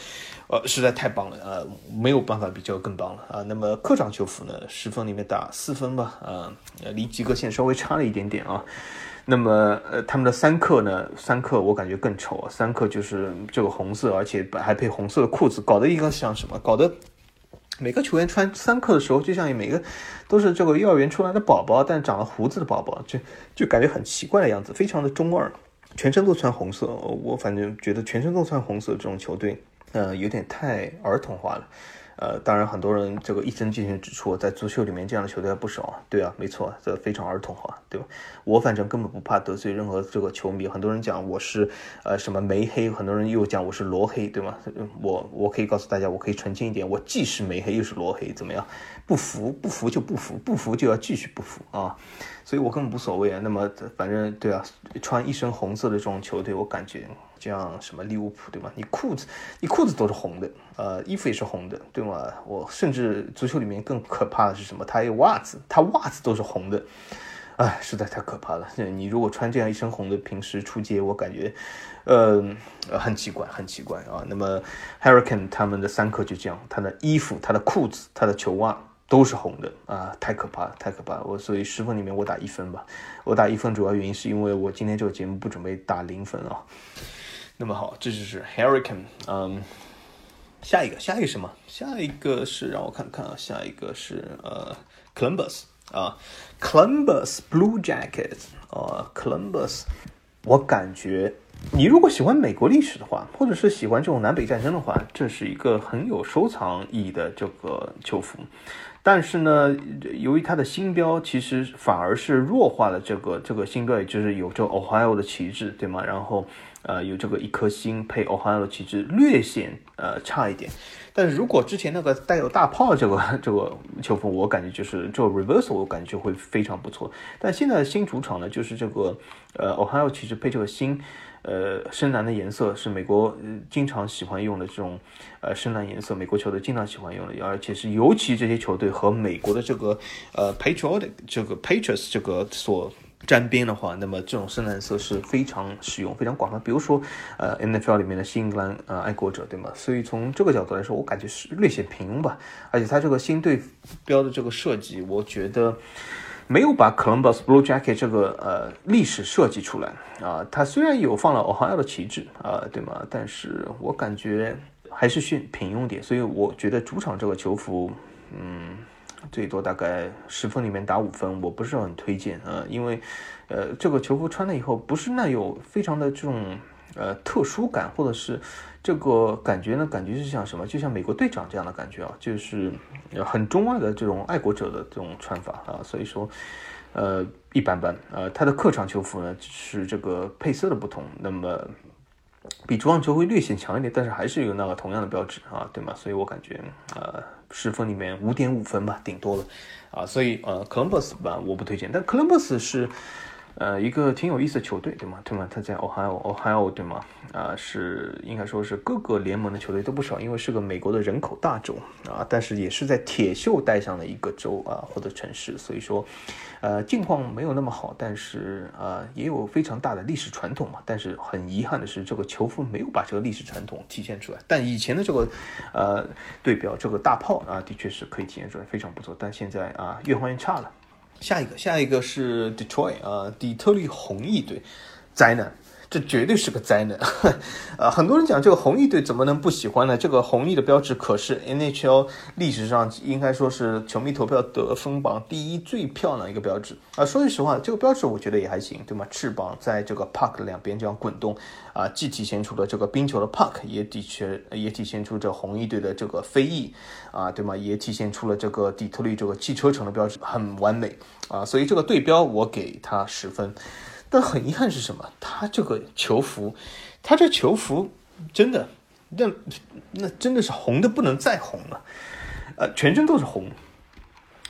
呃，实在太棒了啊，没有办法比这个更棒了啊。那么客场球服呢，十分里面打四分吧啊，离及格线稍微差了一点点啊。那么呃，他们的三克呢，三克我感觉更丑啊，三克就是这个红色，而且还配红色的裤子，搞得一个像什么？搞得。每个球员穿三克的时候，就像每个都是这个幼儿园出来的宝宝，但长了胡子的宝宝，就就感觉很奇怪的样子，非常的中二。全身都穿红色，我反正觉得全身都穿红色这种球队，呃，有点太儿童化了。呃，当然，很多人这个一针见血指出，在足球里面这样的球队还不少。对啊，没错，这非常儿童化，对吧？我反正根本不怕得罪任何这个球迷。很多人讲我是呃什么梅黑，很多人又讲我是罗黑，对吗？我我可以告诉大家，我可以澄清一点，我既是梅黑又是罗黑，怎么样？不服不服就不服，不服就要继续不服啊！所以我根本无所谓啊。那么反正对啊，穿一身红色的这种球队，我感觉。像什么利物浦对吗？你裤子，你裤子都是红的，呃，衣服也是红的，对吗？我甚至足球里面更可怕的是什么？他有袜子，他袜子都是红的，哎，实在太可怕了。你如果穿这样一身红的，平时出街，我感觉，呃，很奇怪，很奇怪啊。那么 Hurricane 他们的三克就这样，他的衣服、他的裤子、他的球袜都是红的啊，太可怕了，太可怕了。我所以十分里面我打一分吧，我打一分主要原因是因为我今天这个节目不准备打零分啊。那么好，这就是 Hurricane，嗯，下一个，下一个什么？下一个是让我看看啊，下一个是呃，Columbus 啊，Columbus Blue Jackets 啊，Columbus，我感觉你如果喜欢美国历史的话，或者是喜欢这种南北战争的话，这是一个很有收藏意义的这个球服。但是呢，由于它的星标其实反而是弱化了这个这个星标，也就是有这 Ohio 的旗帜，对吗？然后。呃，有这个一颗星配 Ohio 的旗帜，略显呃差一点。但是如果之前那个带有大炮这个这个球风，我感觉就是这个 reversal，我感觉就会非常不错。但现在的新主场呢，就是这个呃 Ohio 旗帜配这个星，呃深蓝的颜色是美国经常喜欢用的这种呃深蓝颜色，美国球队经常喜欢用的，而且是尤其这些球队和美国的这个呃 Patriotic 这个 Patriots 这个所。沾边的话，那么这种深蓝色是非常使用、非常广泛。比如说，呃，NFL 里面的新英格兰呃爱国者，对吗？所以从这个角度来说，我感觉是略显平庸吧。而且它这个新队标的这个设计，我觉得没有把 Columbus Blue Jacket 这个呃历史设计出来啊。它虽然有放了 Ohio 的旗帜啊，对吗？但是我感觉还是选平庸点，所以我觉得主场这个球服，嗯，最多大概十分里面打五分，我不是很推荐啊，因为，呃，这个球服穿了以后不是那有非常的这种呃特殊感，或者是这个感觉呢，感觉是像什么，就像美国队长这样的感觉啊，就是很中二的这种爱国者的这种穿法啊，所以说，呃，一般般，呃，他的客场球服呢是这个配色的不同，那么。比主场球会略显强一点，但是还是有那个同样的标志啊，对吗？所以我感觉呃十分里面五点五分吧，顶多了啊，所以呃哥伦布斯吧我不推荐，但哥伦布斯是。呃，一个挺有意思的球队，对吗？对吗？他在 Ohio，Ohio，对吗？啊，是应该说是各个联盟的球队都不少，因为是个美国的人口大州啊，但是也是在铁锈带上的一个州啊或者城市，所以说，呃，境况没有那么好，但是啊，也有非常大的历史传统嘛。但是很遗憾的是，这个球服没有把这个历史传统体现出来。但以前的这个呃队标，这个大炮啊，的确是可以体现出来，非常不错。但现在啊，越换越差了。下一个，下一个是 Detroit 啊，底特律红翼队，灾难。这绝对是个灾难，啊，很多人讲这个红翼队怎么能不喜欢呢？这个红翼的标志可是 NHL 历史上应该说是球迷投票得分榜第一最漂亮一个标志啊。说句实话，这个标志我觉得也还行，对吗？翅膀在这个 puck 两边这样滚动啊，既体现出了这个冰球的 puck，也的确也体现出这红翼队的这个飞翼啊，对吗？也体现出了这个底特律这个汽车城的标志，很完美啊。所以这个对标我给他十分。但很遗憾是什么？他这个球服，他这球服真的，那那真的是红的不能再红了，呃，全身都是红，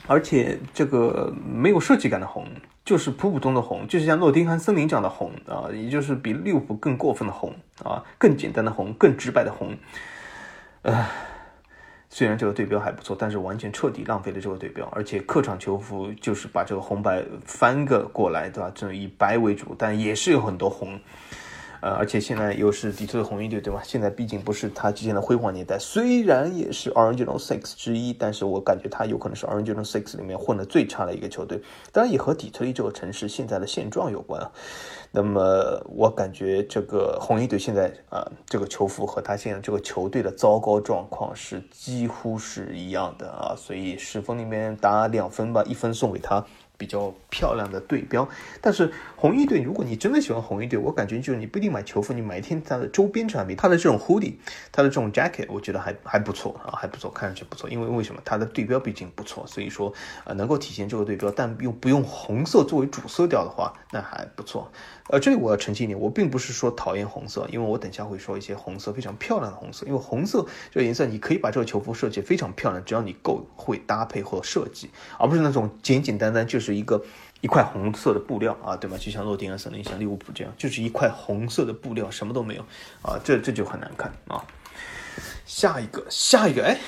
而且这个没有设计感的红，就是普普通的红，就是像诺丁汉森林这样的红啊，也就是比利物浦更过分的红啊，更简单的红，更直白的红，唉。虽然这个对标还不错，但是完全彻底浪费了这个对标，而且客场球服就是把这个红白翻个过来，对吧？这种以白为主，但也是有很多红。呃，而且现在又是底特律红衣队，对吧？现在毕竟不是他之前的辉煌年代，虽然也是 ORIGIN Six 之一，但是我感觉他有可能是 ORIGIN Six 里面混的最差的一个球队。当然也和底特律这个城市现在的现状有关啊。那么我感觉这个红衣队现在啊，这个球服和他现在这个球队的糟糕状况是几乎是一样的啊。所以十分里面打两分吧，一分送给他。比较漂亮的对标，但是红衣队，如果你真的喜欢红衣队，我感觉就是你不一定买球服，你买一天它的周边产品，它的这种 hoodie，它的这种 jacket，我觉得还还不错啊，还不错，看上去不错。因为为什么它的对标毕竟不错，所以说呃能够体现这个对标，但又不用红色作为主色调的话，那还不错。呃，这里我要澄清一点，我并不是说讨厌红色，因为我等下会说一些红色非常漂亮的红色，因为红色这个颜色你可以把这个球服设计非常漂亮，只要你够会搭配或设计，而不是那种简简单单就是一个一块红色的布料啊，对吗？就像诺丁汉森林、像利物浦这样，就是一块红色的布料，什么都没有啊，这这就很难看啊。下一个，下一个，哎，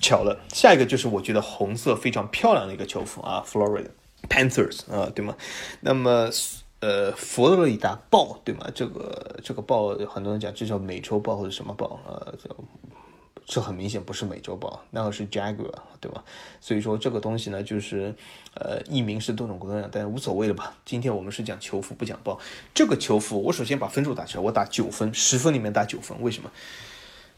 巧了，下一个就是我觉得红色非常漂亮的一个球服啊，Florida Panthers 啊，对吗？那么。呃，佛罗里达豹，对吗？这个这个豹，很多人讲这叫美洲豹或者什么豹，呃，叫这很明显不是美洲豹，那个是 Jaguar，对吧？所以说这个东西呢，就是呃，译名是多种多样，但无所谓了吧？今天我们是讲球服，不讲豹。这个球服，我首先把分数打出来，我打九分，十分里面打九分。为什么？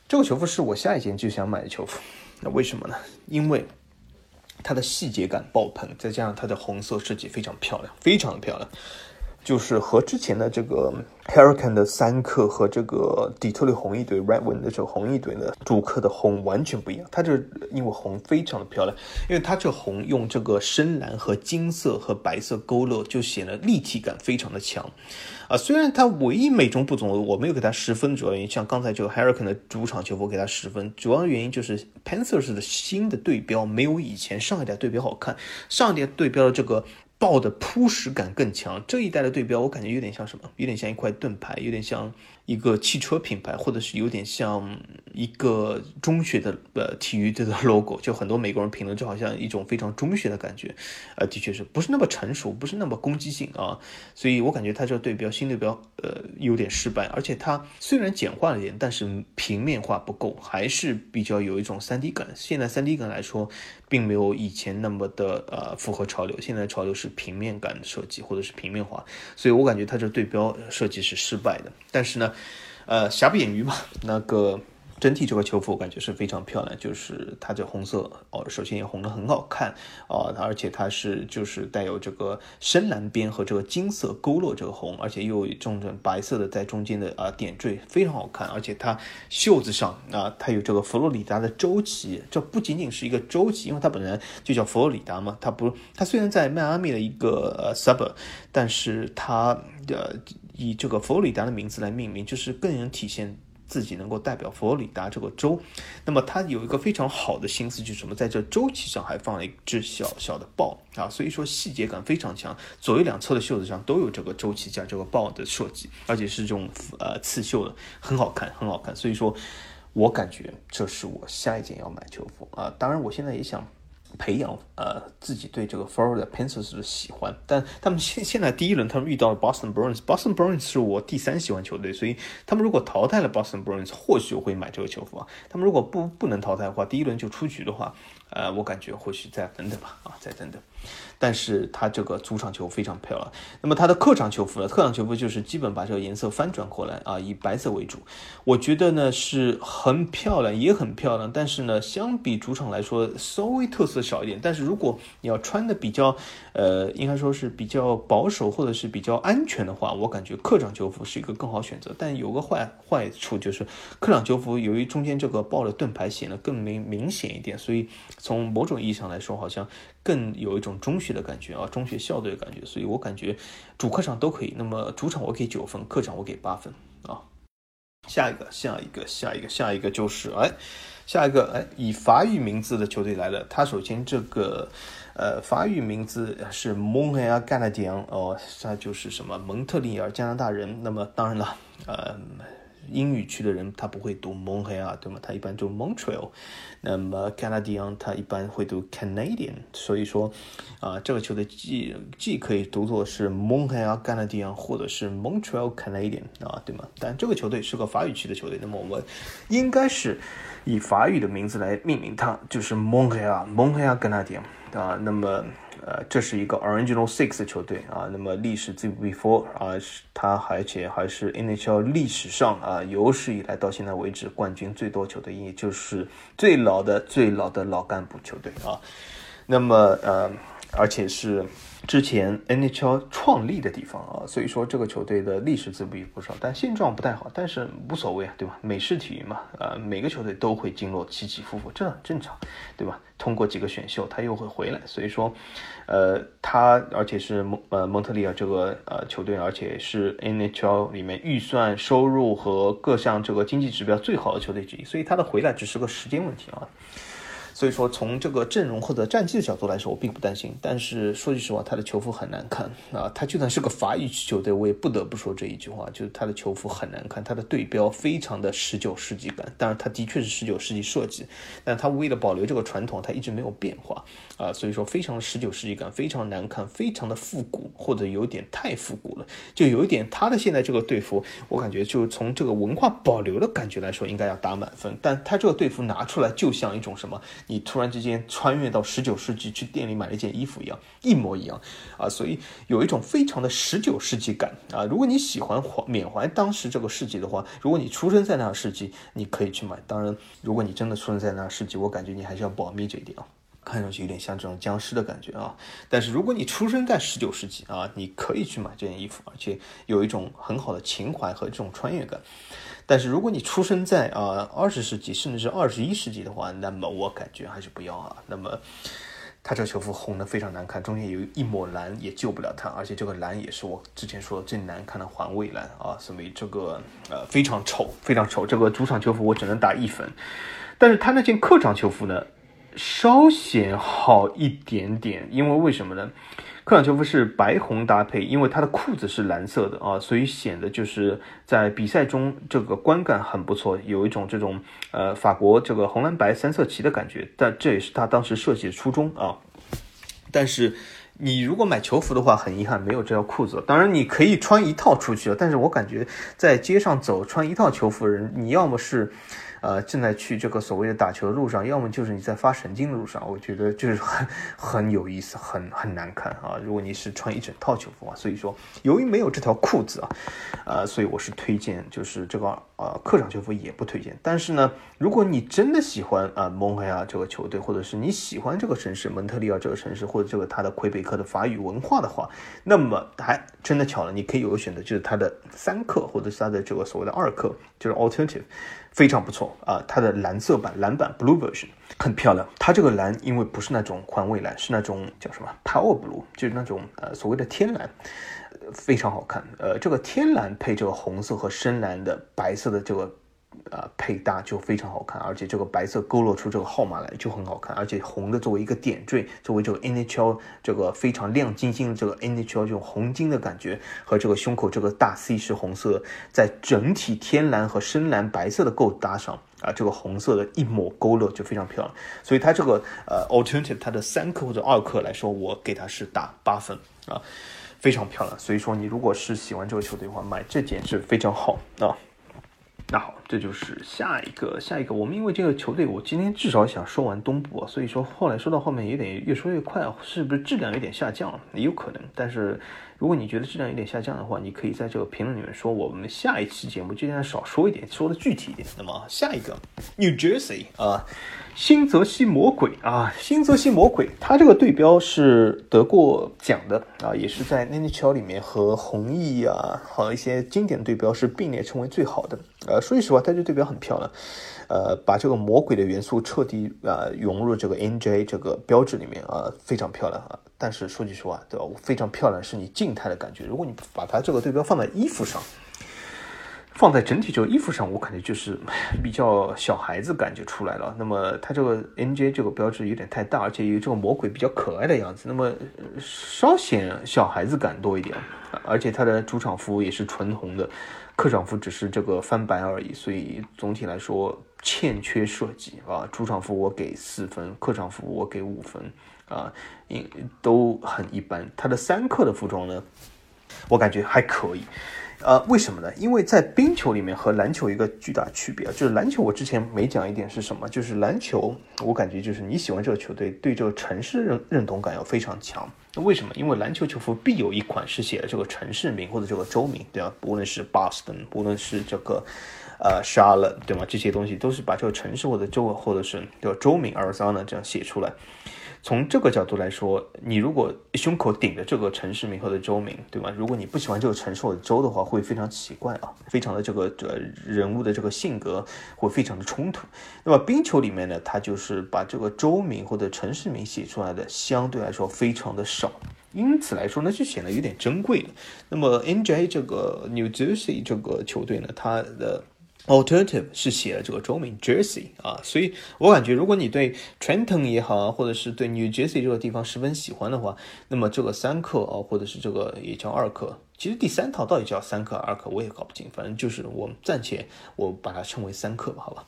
这个球服是我下一件就想买的球服。那为什么呢？因为它的细节感爆棚，再加上它的红色设计非常漂亮，非常的漂亮。就是和之前的这个 Hurricane 的三克和这个底特律红翼队 Red Wing 的这个红翼队的主客的红完全不一样。它这因为红非常的漂亮，因为它这红用这个深蓝和金色和白色勾勒，就显得立体感非常的强。啊，虽然它唯一美中不足，我没有给它十分，主要原因像刚才这个 Hurricane 的主场球，我给它十分，主要原因就是 Panthers 的新的对标没有以前上一代对标好看，上一代对标的这个。爆的铺实感更强，这一代的对标我感觉有点像什么？有点像一块盾牌，有点像。一个汽车品牌，或者是有点像一个中学的呃体育队的 logo，就很多美国人评论，就好像一种非常中学的感觉，呃，的确是不是那么成熟，不是那么攻击性啊，所以我感觉它这个对标新对标呃有点失败，而且它虽然简化了点，但是平面化不够，还是比较有一种 3D 感。现在 3D 感来说，并没有以前那么的呃符合潮流，现在潮流是平面感设计或者是平面化，所以我感觉它这对标设计是失败的，但是呢。呃，瑕不掩瑜嘛，那个整体这个球服我感觉是非常漂亮，就是它这红色哦，首先也红的很好看啊，而且它是就是带有这个深蓝边和这个金色勾勒这个红，而且又有种种白色的在中间的啊点缀，非常好看。而且它袖子上啊，它有这个佛罗里达的州旗，这不仅仅是一个州旗，因为它本来就叫佛罗里达嘛，它不，它虽然在迈阿密的一个呃 suburb，但是它呃以这个佛罗里达的名字来命名，就是更能体现。自己能够代表佛罗里达这个州，那么他有一个非常好的心思，就是什么，在这州旗上还放了一只小小的豹啊，所以说细节感非常强，左右两侧的袖子上都有这个州旗加这个豹的设计，而且是这种呃刺绣的，很好看，很好看。所以说，我感觉这是我下一件要买球服啊。当然，我现在也想。培养呃自己对这个 Florida Panthers 的喜欢，但他们现现在第一轮他们遇到了 Boston Bruins，Boston Bruins 是我第三喜欢球队，所以他们如果淘汰了 Boston Bruins，或许我会买这个球服啊。他们如果不不能淘汰的话，第一轮就出局的话。呃，我感觉或许再等等吧，啊，再等等。但是它这个主场球非常漂亮。那么它的客场球服呢？客场球服就是基本把这个颜色翻转过来啊，以白色为主。我觉得呢是很漂亮，也很漂亮。但是呢，相比主场来说，稍微特色少一点。但是如果你要穿的比较，呃，应该说是比较保守或者是比较安全的话，我感觉客场球服是一个更好选择。但有个坏坏处就是，客场球服由于中间这个豹的盾牌显得更明明显一点，所以。从某种意义上来说，好像更有一种中学的感觉啊，中学校队的感觉，所以我感觉主客场都可以。那么主场我给九分，客场我给八分啊。下一个，下一个，下一个，下一个就是哎，下一个哎，以法语名字的球队来了。他首先这个呃法语名字是蒙特利尔加拿大哦，他就是什么蒙特利尔加拿大人。那么当然了，呃。英语区的人他不会读蒙黑啊，对吗？他一般读 Montreal。那么 Canadian 他一般会读 Canadian。所以说，啊，这个球队既既可以读作是 Montreal Canadian，或者是 Montreal Canadian 啊，对吗？但这个球队是个法语区的球队，那么我们应该是以法语的名字来命名它，就是 Montreal Montreal Canadian 啊。那么。呃，这是一个 Original Six 球队啊，那么历史最 before 啊，是它而且还是 NHL 历史上啊有史以来到现在为止冠军最多球队，也就是最老的最老的老干部球队啊，那么呃，而且是。之前 NHL 创立的地方啊，所以说这个球队的历史资比不少，但现状不太好，但是无所谓啊，对吧？美式体育嘛，呃，每个球队都会经过起起伏伏，这很正常，对吧？通过几个选秀，他又会回来，所以说，呃，他而且是蒙呃蒙特利尔这个呃球队，而且是 NHL 里面预算收入和各项这个经济指标最好的球队之一，所以他的回来只是个时间问题啊。所以说，从这个阵容或者战绩的角度来说，我并不担心。但是说句实话，他的球服很难看啊！他就算是个法语球队，我也不得不说这一句话，就是他的球服很难看，他的对标非常的十九世纪感。当然，他的确是十九世纪设计，但他为了保留这个传统，他一直没有变化啊。所以说，非常的十九世纪感，非常难看，非常的复古，或者有点太复古了，就有一点他的现在这个队服，我感觉就从这个文化保留的感觉来说，应该要打满分。但他这个队服拿出来，就像一种什么？你突然之间穿越到十九世纪去店里买了一件衣服一样，一模一样啊，所以有一种非常的十九世纪感啊。如果你喜欢怀缅怀当时这个世纪的话，如果你出生在那个世纪，你可以去买。当然，如果你真的出生在那个世纪，我感觉你还是要保密这一点啊，看上去有点像这种僵尸的感觉啊。但是如果你出生在十九世纪啊，你可以去买这件衣服，而且有一种很好的情怀和这种穿越感。但是如果你出生在啊二十世纪甚至是二十一世纪的话，那么我感觉还是不要啊。那么他这个球服红的非常难看，中间有一抹蓝也救不了他，而且这个蓝也是我之前说最难看的环卫蓝啊，所以这个呃非常丑，非常丑。这个主场球服我只能打一分，但是他那件客场球服呢稍显好一点点，因为为什么呢？客场球服是白红搭配，因为它的裤子是蓝色的啊，所以显得就是在比赛中这个观感很不错，有一种这种呃法国这个红蓝白三色旗的感觉。但这也是他当时设计的初衷啊。但是你如果买球服的话，很遗憾没有这条裤子。当然你可以穿一套出去了，但是我感觉在街上走穿一套球服的人，你要么是。呃，正在去这个所谓的打球的路上，要么就是你在发神经的路上，我觉得就是很很有意思，很很难看啊。如果你是穿一整套球服啊，所以说由于没有这条裤子啊，呃，所以我是推荐就是这个呃客场球服也不推荐。但是呢，如果你真的喜欢啊蒙黑亚这个球队，或者是你喜欢这个城市蒙特利尔这个城市，或者这个它的魁北克的法语文化的话，那么还真的巧了，你可以有个选择，就是它的三克或者是它的这个所谓的二克，就是 alternative。非常不错啊，它的蓝色版蓝版 blue version 很漂亮。它这个蓝因为不是那种环卫蓝，是那种叫什么 power blue，就是那种呃所谓的天蓝，非常好看。呃，这个天蓝配这个红色和深蓝的白色的这个。啊，配搭就非常好看，而且这个白色勾勒出这个号码来就很好看，而且红的作为一个点缀，作为这个 NHL 这个非常亮晶晶的这个 NHL 这种红金的感觉，和这个胸口这个大 C 是红色，在整体天蓝和深蓝白色的构搭上啊，这个红色的一抹勾勒就非常漂亮。所以它这个呃 alternative 它的三克或者二克来说，我给它是打八分啊，非常漂亮。所以说你如果是喜欢这个球队的话，买这件是非常好啊。那好，这就是下一个，下一个。我们因为这个球队，我今天至少想说完东部啊，所以说后来说到后面有点越说越快啊，是不是质量有点下降？也有可能。但是如果你觉得质量有点下降的话，你可以在这个评论里面说，我们下一期节目尽量少说一点，说的具体一点。那么下一个，New Jersey 啊。新泽西魔鬼啊，新泽西魔鬼，它这个对标是得过奖的啊，也是在 NHL 里面和红翼啊和一些经典对标是并列成为最好的。呃，说句实话，它这对标很漂亮，呃，把这个魔鬼的元素彻底啊融入这个 NJ 这个标志里面啊，非常漂亮啊。但是说句实话，对吧？非常漂亮是你静态的感觉，如果你把它这个对标放在衣服上。放在整体这个衣服上，我感觉就是比较小孩子感觉出来了。那么它这个 NJ 这个标志有点太大，而且有这个魔鬼比较可爱的样子，那么稍显小孩子感多一点。而且它的主场服也是纯红的，客场服只是这个翻白而已，所以总体来说欠缺设计啊。主场服我给四分，客场服我给五分啊，因都很一般。它的三克的服装呢，我感觉还可以。呃，为什么呢？因为在冰球里面和篮球一个巨大区别，就是篮球我之前没讲一点是什么，就是篮球我感觉就是你喜欢这个球队，对这个城市认认同感要非常强。那为什么？因为篮球球服必有一款是写的这个城市名或者这个州名，对吧？无论是 Boston，无论是这个呃 Charlotte，对吗？这些东西都是把这个城市或者州或者是叫州名 Arizona 这样写出来。从这个角度来说，你如果胸口顶着这个城市名或者州名，对吗？如果你不喜欢这个城市或者州的话，会非常奇怪啊，非常的这个这人物的这个性格会非常的冲突。那么冰球里面呢，它就是把这个州名或者城市名写出来的相对来说非常的少，因此来说呢，就显得有点珍贵了。那么 NJ 这个 New Jersey 这个球队呢，它的。Alternative 是写了这个中名 Jersey 啊，所以我感觉如果你对 Trenton 也好啊，或者是对 New Jersey 这个地方十分喜欢的话，那么这个三克啊，或者是这个也叫二克。其实第三套到底叫三克二克，我也搞不清。反正就是我暂且我把它称为三克吧，好吧。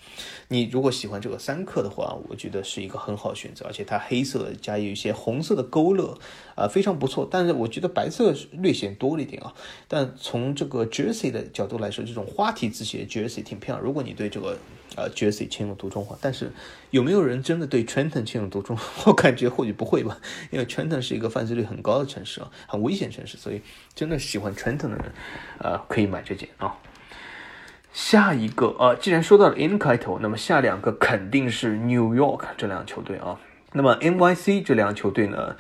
你如果喜欢这个三克的话，我觉得是一个很好的选择，而且它黑色加有一些红色的勾勒，啊，非常不错。但是我觉得白色略显多了一点啊。但从这个 Jersey 的角度来说，这种花体字写的 Jersey 挺漂亮。如果你对这个呃，Jersey 情有独钟话，但是有没有人真的对 Trenton 情有独钟？我感觉或许不会吧，因为 Trenton 是一个犯罪率很高的城市啊，很危险城市，所以真的喜欢 Trenton 的人，呃，可以买这件啊。下一个啊，既然说到了 N 开头，那么下两个肯定是 New York 这两个球队啊。那么 NYC 这两个球队呢，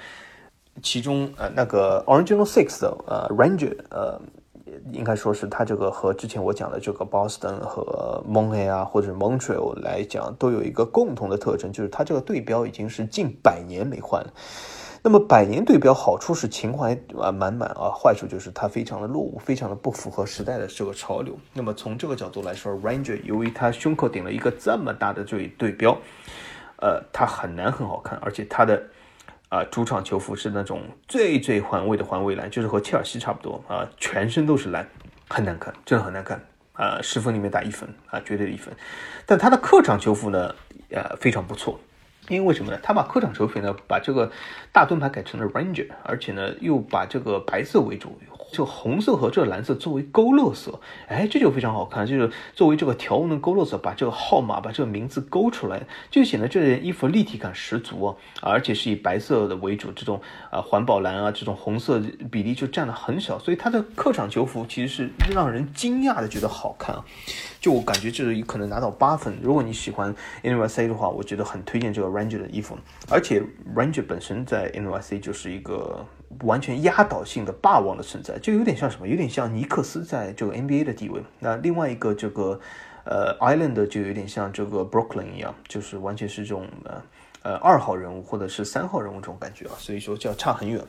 其中呃那个 Original Six 的呃 Ranger 呃。应该说是它这个和之前我讲的这个 Boston 和 m o n a 啊，或者 Montreal 来讲，都有一个共同的特征，就是它这个对标已经是近百年没换了。那么百年对标好处是情怀啊满满啊，坏处就是它非常的落伍，非常的不符合时代的这个潮流。那么从这个角度来说，Ranger 由于它胸口顶了一个这么大的这一对标，呃，它很难很好看，而且它的。啊，主场球服是那种最最环卫的环卫蓝，就是和切尔西差不多啊，全身都是蓝，很难看，真的很难看啊！十分里面打一分啊，绝对的一分。但他的客场球服呢，呃，非常不错，因为为什么呢？他把客场球服呢，把这个大盾牌改成了 Ranger，而且呢，又把这个白色为主。就红色和这个蓝色作为勾勒色，哎，这就非常好看，就是作为这个条纹的勾勒色，把这个号码、把这个名字勾出来，就显得这件衣服立体感十足啊，而且是以白色的为主，这种啊环保蓝啊这种红色比例就占的很小，所以它的客场球服其实是让人惊讶的觉得好看啊。就我感觉，这可能拿到八分。如果你喜欢 NYC 的话，我觉得很推荐这个 Ranger 的衣服。而且 Ranger 本身在 NYC 就是一个完全压倒性的霸王的存在，就有点像什么？有点像尼克斯在这个 NBA 的地位。那另外一个这个呃 Island 就有点像这个 Brooklyn 一样，就是完全是这种呃呃二号人物或者是三号人物这种感觉啊。所以说就要差很远。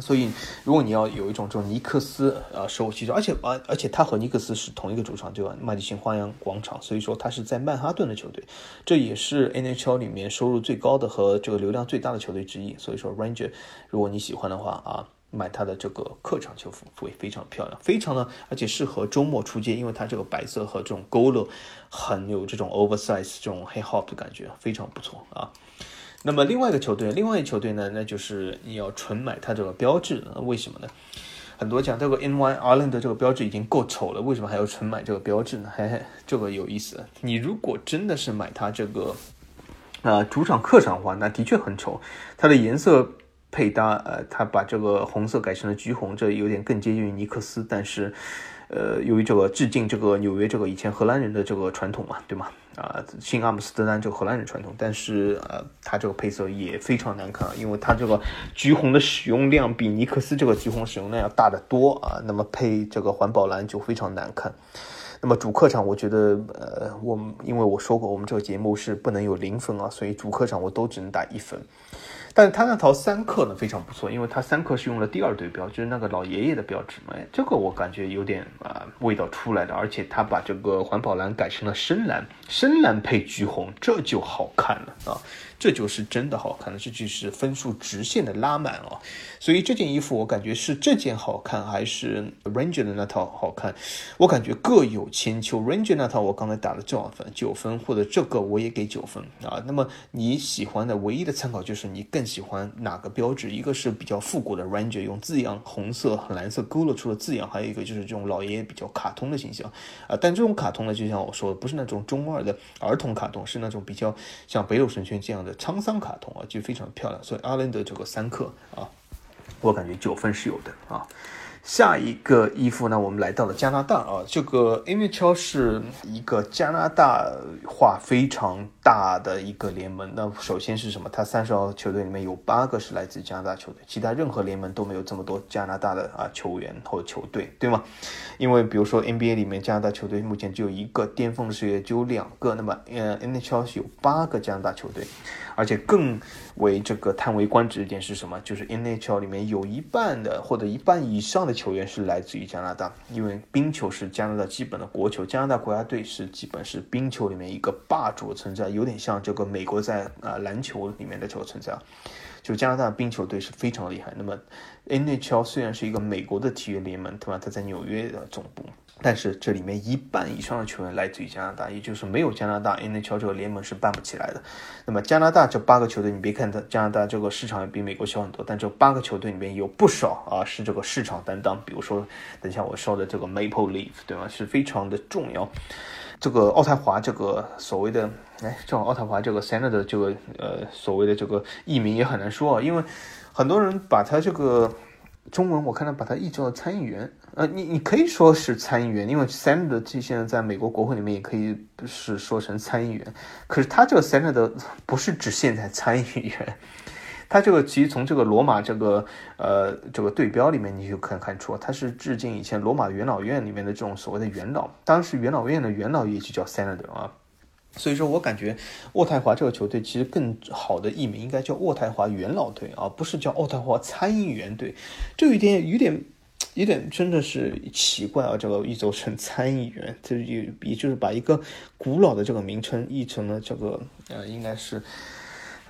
所以，如果你要有一种这种尼克斯啊首席，而且而而且他和尼克斯是同一个主场，对吧？麦迪逊花园广场，所以说他是在曼哈顿的球队，这也是 NHL 里面收入最高的和这个流量最大的球队之一。所以说，Ranger，如果你喜欢的话啊，买他的这个客场球服会非常漂亮，非常的，而且适合周末出街，因为它这个白色和这种勾勒很有这种 oversize 这种 hip hop 的感觉，非常不错啊。那么另外一个球队，另外一个球队呢，那就是你要纯买它这个标志，为什么呢？很多讲这个 NY Ireland 的这个标志已经够丑了，为什么还要纯买这个标志呢？嘿嘿，这个有意思。你如果真的是买它这个，呃，主场客场的话，那的确很丑。它的颜色配搭，呃，它把这个红色改成了橘红，这有点更接近于尼克斯，但是。呃，由于这个致敬这个纽约这个以前荷兰人的这个传统嘛，对吗？啊，新阿姆斯特丹这个荷兰人传统，但是呃，它这个配色也非常难看，因为它这个橘红的使用量比尼克斯这个橘红使用量要大得多啊。那么配这个环保蓝就非常难看。那么主客场，我觉得呃，我因为我说过我们这个节目是不能有零分啊，所以主客场我都只能打一分。但是他那套三克呢非常不错，因为他三克是用了第二对标，就是那个老爷爷的标志嘛，这个我感觉有点啊味道出来了，而且他把这个环保蓝改成了深蓝，深蓝配橘红，这就好看了啊。这就是真的好看了，这就是分数直线的拉满哦。所以这件衣服我感觉是这件好看，还是 Ranger 的那套好看？我感觉各有千秋。Ranger 那套我刚才打了多少分？九分，或者这个我也给九分啊。那么你喜欢的唯一的参考就是你更喜欢哪个标志？一个是比较复古的 Ranger，用字样红色和、蓝色勾勒出了字样；还有一个就是这种老爷爷比较卡通的形象啊。但这种卡通呢，就像我说的，不是那种中二的儿童卡通，是那种比较像北斗神拳这样的。沧桑卡通啊，就非常漂亮，所以阿伦的这个三克啊，我感觉九分是有的啊。下一个衣服呢，我们来到了加拿大啊。这个 NHL 是一个加拿大化非常大的一个联盟。那首先是什么？它三十号球队里面有八个是来自加拿大球队，其他任何联盟都没有这么多加拿大的啊球员或球队，对吗？因为比如说 NBA 里面加拿大球队目前只有一个，巅峰的时候只有两个。那么呃，NHL 是有八个加拿大球队。而且更为这个叹为观止一点是什么？就是 NHL 里面有一半的或者一半以上的球员是来自于加拿大，因为冰球是加拿大基本的国球，加拿大国家队是基本是冰球里面一个霸主存在，有点像这个美国在啊篮球里面的这个存在。就加拿大冰球队是非常厉害。那么 NHL 虽然是一个美国的体育联盟，对吧？它在纽约的总部。但是这里面一半以上的球员来自于加拿大，也就是没有加拿大，NHL 这个联盟是办不起来的。那么加拿大这八个球队，你别看它加拿大这个市场也比美国小很多，但这八个球队里面有不少啊是这个市场担当。比如说，等一下我说的这个 Maple Leaf，对吗？是非常的重要。这个奥泰华这个所谓的，哎，这种奥泰华这个 Senate 的这个呃所谓的这个译名也很难说啊，因为很多人把它这个。中文我看到把它译成了参议员，呃，你你可以说是参议员，因为 Senate 这现在在美国国会里面也可以是说成参议员，可是他这个 Senate 不是指现在参议员，他这个其实从这个罗马这个呃这个对标里面你就可以看出，他是致敬以前罗马元老院里面的这种所谓的元老，当时元老院的元老也就叫 Senator 啊。所以说我感觉渥太华这个球队其实更好的译名应该叫渥太华元老队啊，不是叫渥太华参议员队，这有点有点有点真的是奇怪啊！这个译作成参议员，这也也就是把一个古老的这个名称译成了这个呃，应该是。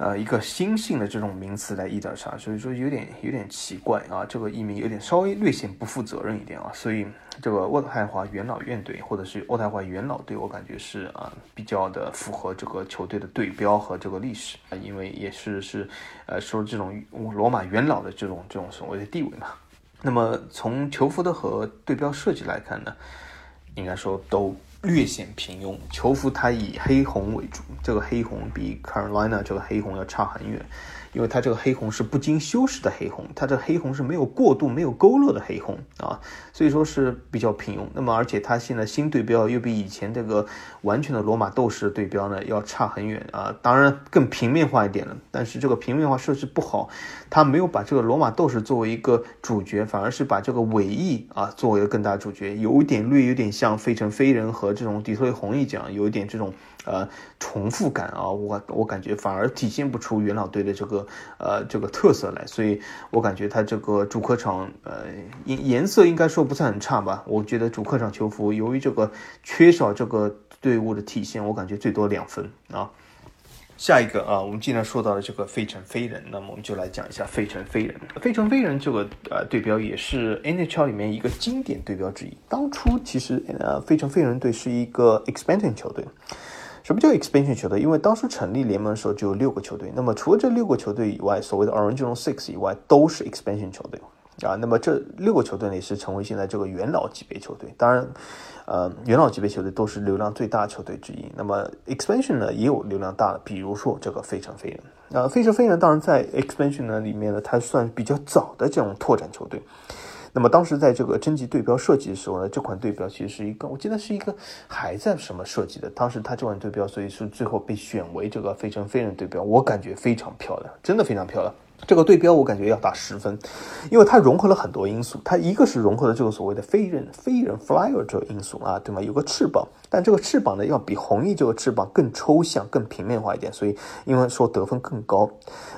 呃，一个新兴的这种名词来译的啥，所以说有点有点奇怪啊，这个译名有点稍微略显不负责任一点啊，所以这个渥太华元老院队或者是渥太华元老队，我感觉是啊比较的符合这个球队的对标和这个历史啊，因为也是是呃说这种罗马元老的这种这种所谓的地位嘛。那么从球服的和对标设计来看呢，应该说都略显平庸。球服它以黑红为主，这个黑红比 Carolina 这个黑红要差很远。因为它这个黑红是不经修饰的黑红，它这黑红是没有过度、没有勾勒的黑红啊，所以说是比较平庸。那么，而且它现在新对标又比以前这个完全的罗马斗士对标呢要差很远啊，当然更平面化一点了。但是这个平面化设置不好，它没有把这个罗马斗士作为一个主角，反而是把这个尾翼啊作为更大主角，有一点略有点像费城飞人和这种底特律红翼这样，有一点这种。呃，重复感啊，我我感觉反而体现不出元老队的这个呃这个特色来，所以我感觉他这个主客场呃颜颜色应该说不算很差吧。我觉得主客场球服由于这个缺少这个队伍的体现，我感觉最多两分啊。下一个啊，我们既然说到了这个费城飞人，那么我们就来讲一下费城飞人。费城飞人这个呃对标也是 NHL 里面一个经典对标之一。当初其实呃费城飞人队是一个 expansion 球队。什么叫 expansion 球队？因为当时成立联盟的时候就有六个球队，那么除了这六个球队以外，所谓的 Original Six 以外都是 expansion 球队啊。那么这六个球队呢，也是成为现在这个元老级别球队。当然，呃，元老级别球队都是流量最大球队之一。那么 expansion 呢，也有流量大的，比如说这个费城飞人啊。费城飞人当然在 expansion 呢里面呢，它算比较早的这种拓展球队。那么当时在这个征集对标设计的时候呢，这款对标其实是一个，我记得是一个还在什么设计的。当时它这款对标，所以是最后被选为这个费城飞人对标，我感觉非常漂亮，真的非常漂亮。这个对标我感觉要打十分，因为它融合了很多因素。它一个是融合了这个所谓的飞人飞人 flyer 这个因素啊，对吗？有个翅膀，但这个翅膀呢要比红翼这个翅膀更抽象、更平面化一点，所以因为说得分更高，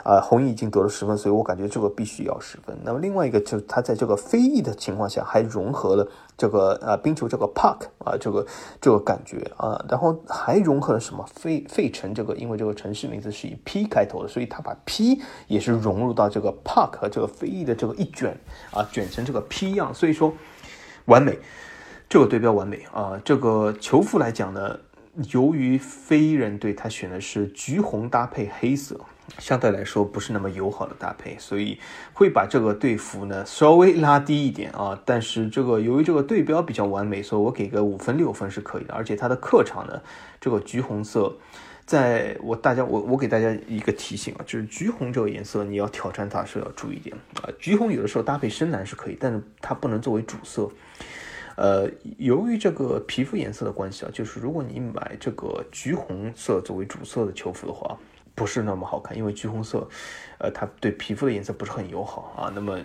啊，红翼已经得了十分，所以我感觉这个必须要十分。那么另外一个就是它在这个飞翼的情况下还融合了。这个呃冰球这个 park 啊，这个这个感觉啊，然后还融合了什么费费城这个，因为这个城市名字是以 P 开头的，所以他把 P 也是融入到这个 park 和这个飞翼的这个一卷啊，卷成这个 P 样，所以说完美，这个对标完美啊。这个球服来讲呢，由于飞人队他选的是橘红搭配黑色。相对来说不是那么友好的搭配，所以会把这个队服呢稍微拉低一点啊。但是这个由于这个对标比较完美，所以我给个五分六分是可以的。而且它的客场呢，这个橘红色，在我大家我我给大家一个提醒啊，就是橘红这个颜色你要挑战它是要注意点啊。橘红有的时候搭配深蓝是可以，但是它不能作为主色。呃，由于这个皮肤颜色的关系啊，就是如果你买这个橘红色作为主色的球服的话。不是那么好看，因为橘红色，呃，它对皮肤的颜色不是很友好啊。那么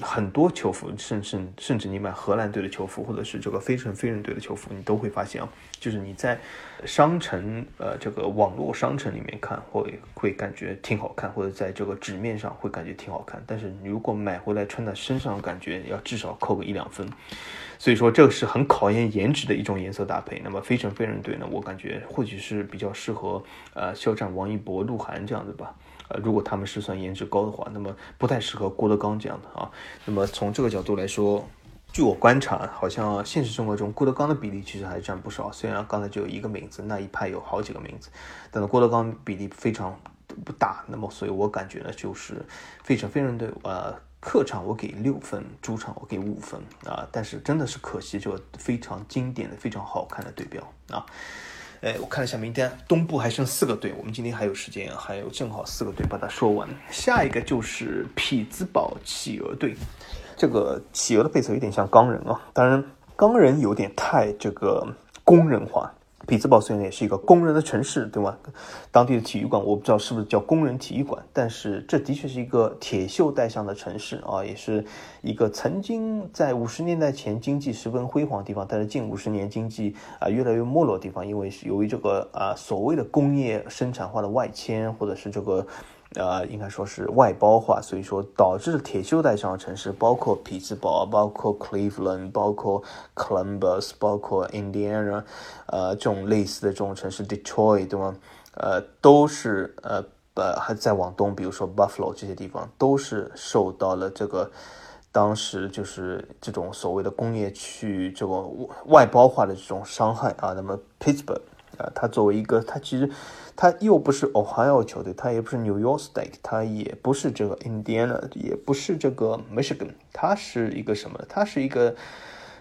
很多球服，甚至甚至你买荷兰队的球服，或者是这个飞城飞人队的球服，你都会发现啊，就是你在商城，呃，这个网络商城里面看，会会感觉挺好看，或者在这个纸面上会感觉挺好看。但是你如果买回来穿在身上，感觉要至少扣个一两分。所以说这个是很考验颜值的一种颜色搭配。那么非城非人队呢，我感觉或许是比较适合呃肖战、王一博、鹿晗这样子吧。如果他们是算颜值高的话，那么不太适合郭德纲这样的啊。那么从这个角度来说，据我观察，好像现实生活中郭德纲的比例其实还占不少。虽然刚才只有一个名字，那一派有好几个名字，但是郭德纲比例非常不大。那么所以我感觉呢，就是飞城飞人队呃。客场我给六分，主场我给五分啊！但是真的是可惜，就非常经典的、非常好看的对标啊！哎，我看了一下名单，东部还剩四个队，我们今天还有时间，还有正好四个队把它说完。下一个就是匹兹堡企鹅队，这个企鹅的配色有点像钢人啊，当然钢人有点太这个工人化。匹兹堡虽然也是一个工人的城市，对吗？当地的体育馆我不知道是不是叫工人体育馆，但是这的确是一个铁锈带上的城市啊，也是一个曾经在五十年代前经济十分辉煌的地方，但是近五十年经济啊越来越没落的地方，因为是由于这个啊所谓的工业生产化的外迁，或者是这个。呃，应该说是外包化，所以说导致铁锈带上的城市，包括匹兹堡，包括 Cleveland，包括 Columbus，包括 Indiana，呃，这种类似的这种城市，Detroit，对吗？呃，都是呃呃还在往东，比如说 Buffalo 这些地方，都是受到了这个当时就是这种所谓的工业区这种外包化的这种伤害啊。那么 Pittsburgh。啊，它作为一个，它其实它又不是 Ohio 球队，它也不是 New York State，它也不是这个 Indiana，也不是这个 Michigan，它是一个什么？它是一个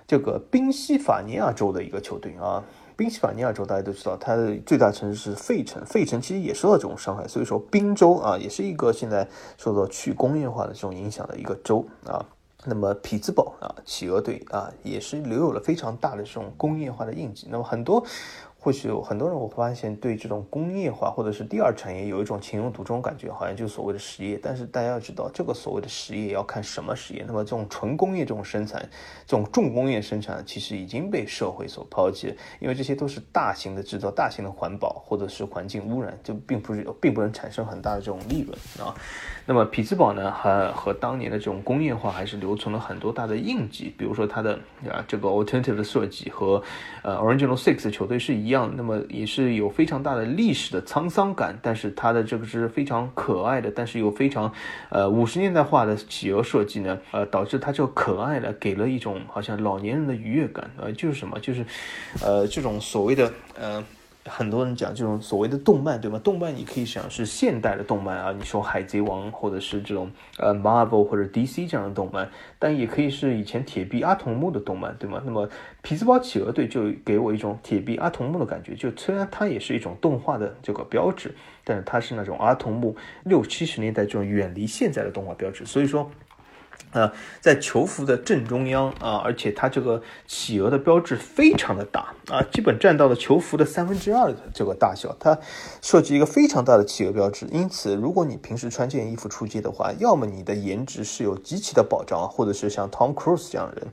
这个宾夕法尼亚州的一个球队啊。宾夕法尼亚州大家都知道，它的最大城市是费城，费城其实也受到这种伤害，所以说宾州啊，也是一个现在受到去工业化的这种影响的一个州啊。那么匹兹堡啊，企鹅队啊，也是留有了非常大的这种工业化的印记。那么很多。或许有很多人，我发现对这种工业化或者是第二产业有一种情有独钟感觉，好像就所谓的实业。但是大家要知道，这个所谓的实业要看什么实业。那么这种纯工业这种生产，这种重工业生产，其实已经被社会所抛弃，因为这些都是大型的制造、大型的环保或者是环境污染，就并不是并不能产生很大的这种利润啊。那么匹兹堡呢，还和当年的这种工业化还是留存了很多大的印记，比如说它的啊这个 alternative 的设计和呃 original six 球队是一。一样，那么也是有非常大的历史的沧桑感，但是它的这个是非常可爱的，但是又非常，呃，五十年代化的企鹅设计呢，呃，导致它这个可爱的给了一种好像老年人的愉悦感，呃，就是什么，就是，呃，这种所谓的，呃。很多人讲这种所谓的动漫，对吗？动漫你可以想是现代的动漫啊，你说海贼王或者是这种呃 Marvel 或者 DC 这样的动漫，但也可以是以前铁臂阿童木的动漫，对吗？那么匹兹堡企鹅队就给我一种铁臂阿童木的感觉，就虽然它也是一种动画的这个标志，但是它是那种阿童木六七十年代这种远离现在的动画标志，所以说。呃，在球服的正中央啊，而且它这个企鹅的标志非常的大啊，基本占到了球服的三分之二的这个大小。它设计一个非常大的企鹅标志，因此如果你平时穿这件衣服出街的话，要么你的颜值是有极其的保障，或者是像 Tom Cruise 这样的人，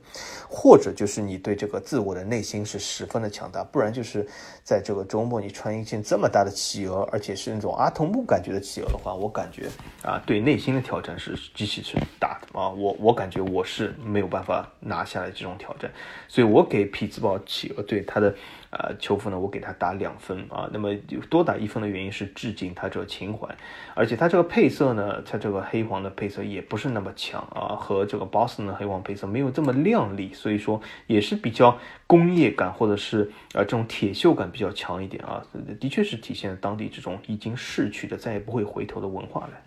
或者就是你对这个自我的内心是十分的强大，不然就是在这个周末你穿一件这么大的企鹅，而且是那种阿童木感觉的企鹅的话，我感觉啊，对内心的挑战是极其是大的啊，我。我感觉我是没有办法拿下来这种挑战，所以我给匹兹堡企鹅队他的呃球服呢，我给他打两分啊。那么多打一分的原因是致敬他这个情怀，而且他这个配色呢，它这个黑黄的配色也不是那么强啊，和这个 Boston 的黑黄配色没有这么亮丽，所以说也是比较工业感或者是呃这种铁锈感比较强一点啊，的确是体现当地这种已经逝去的再也不会回头的文化来。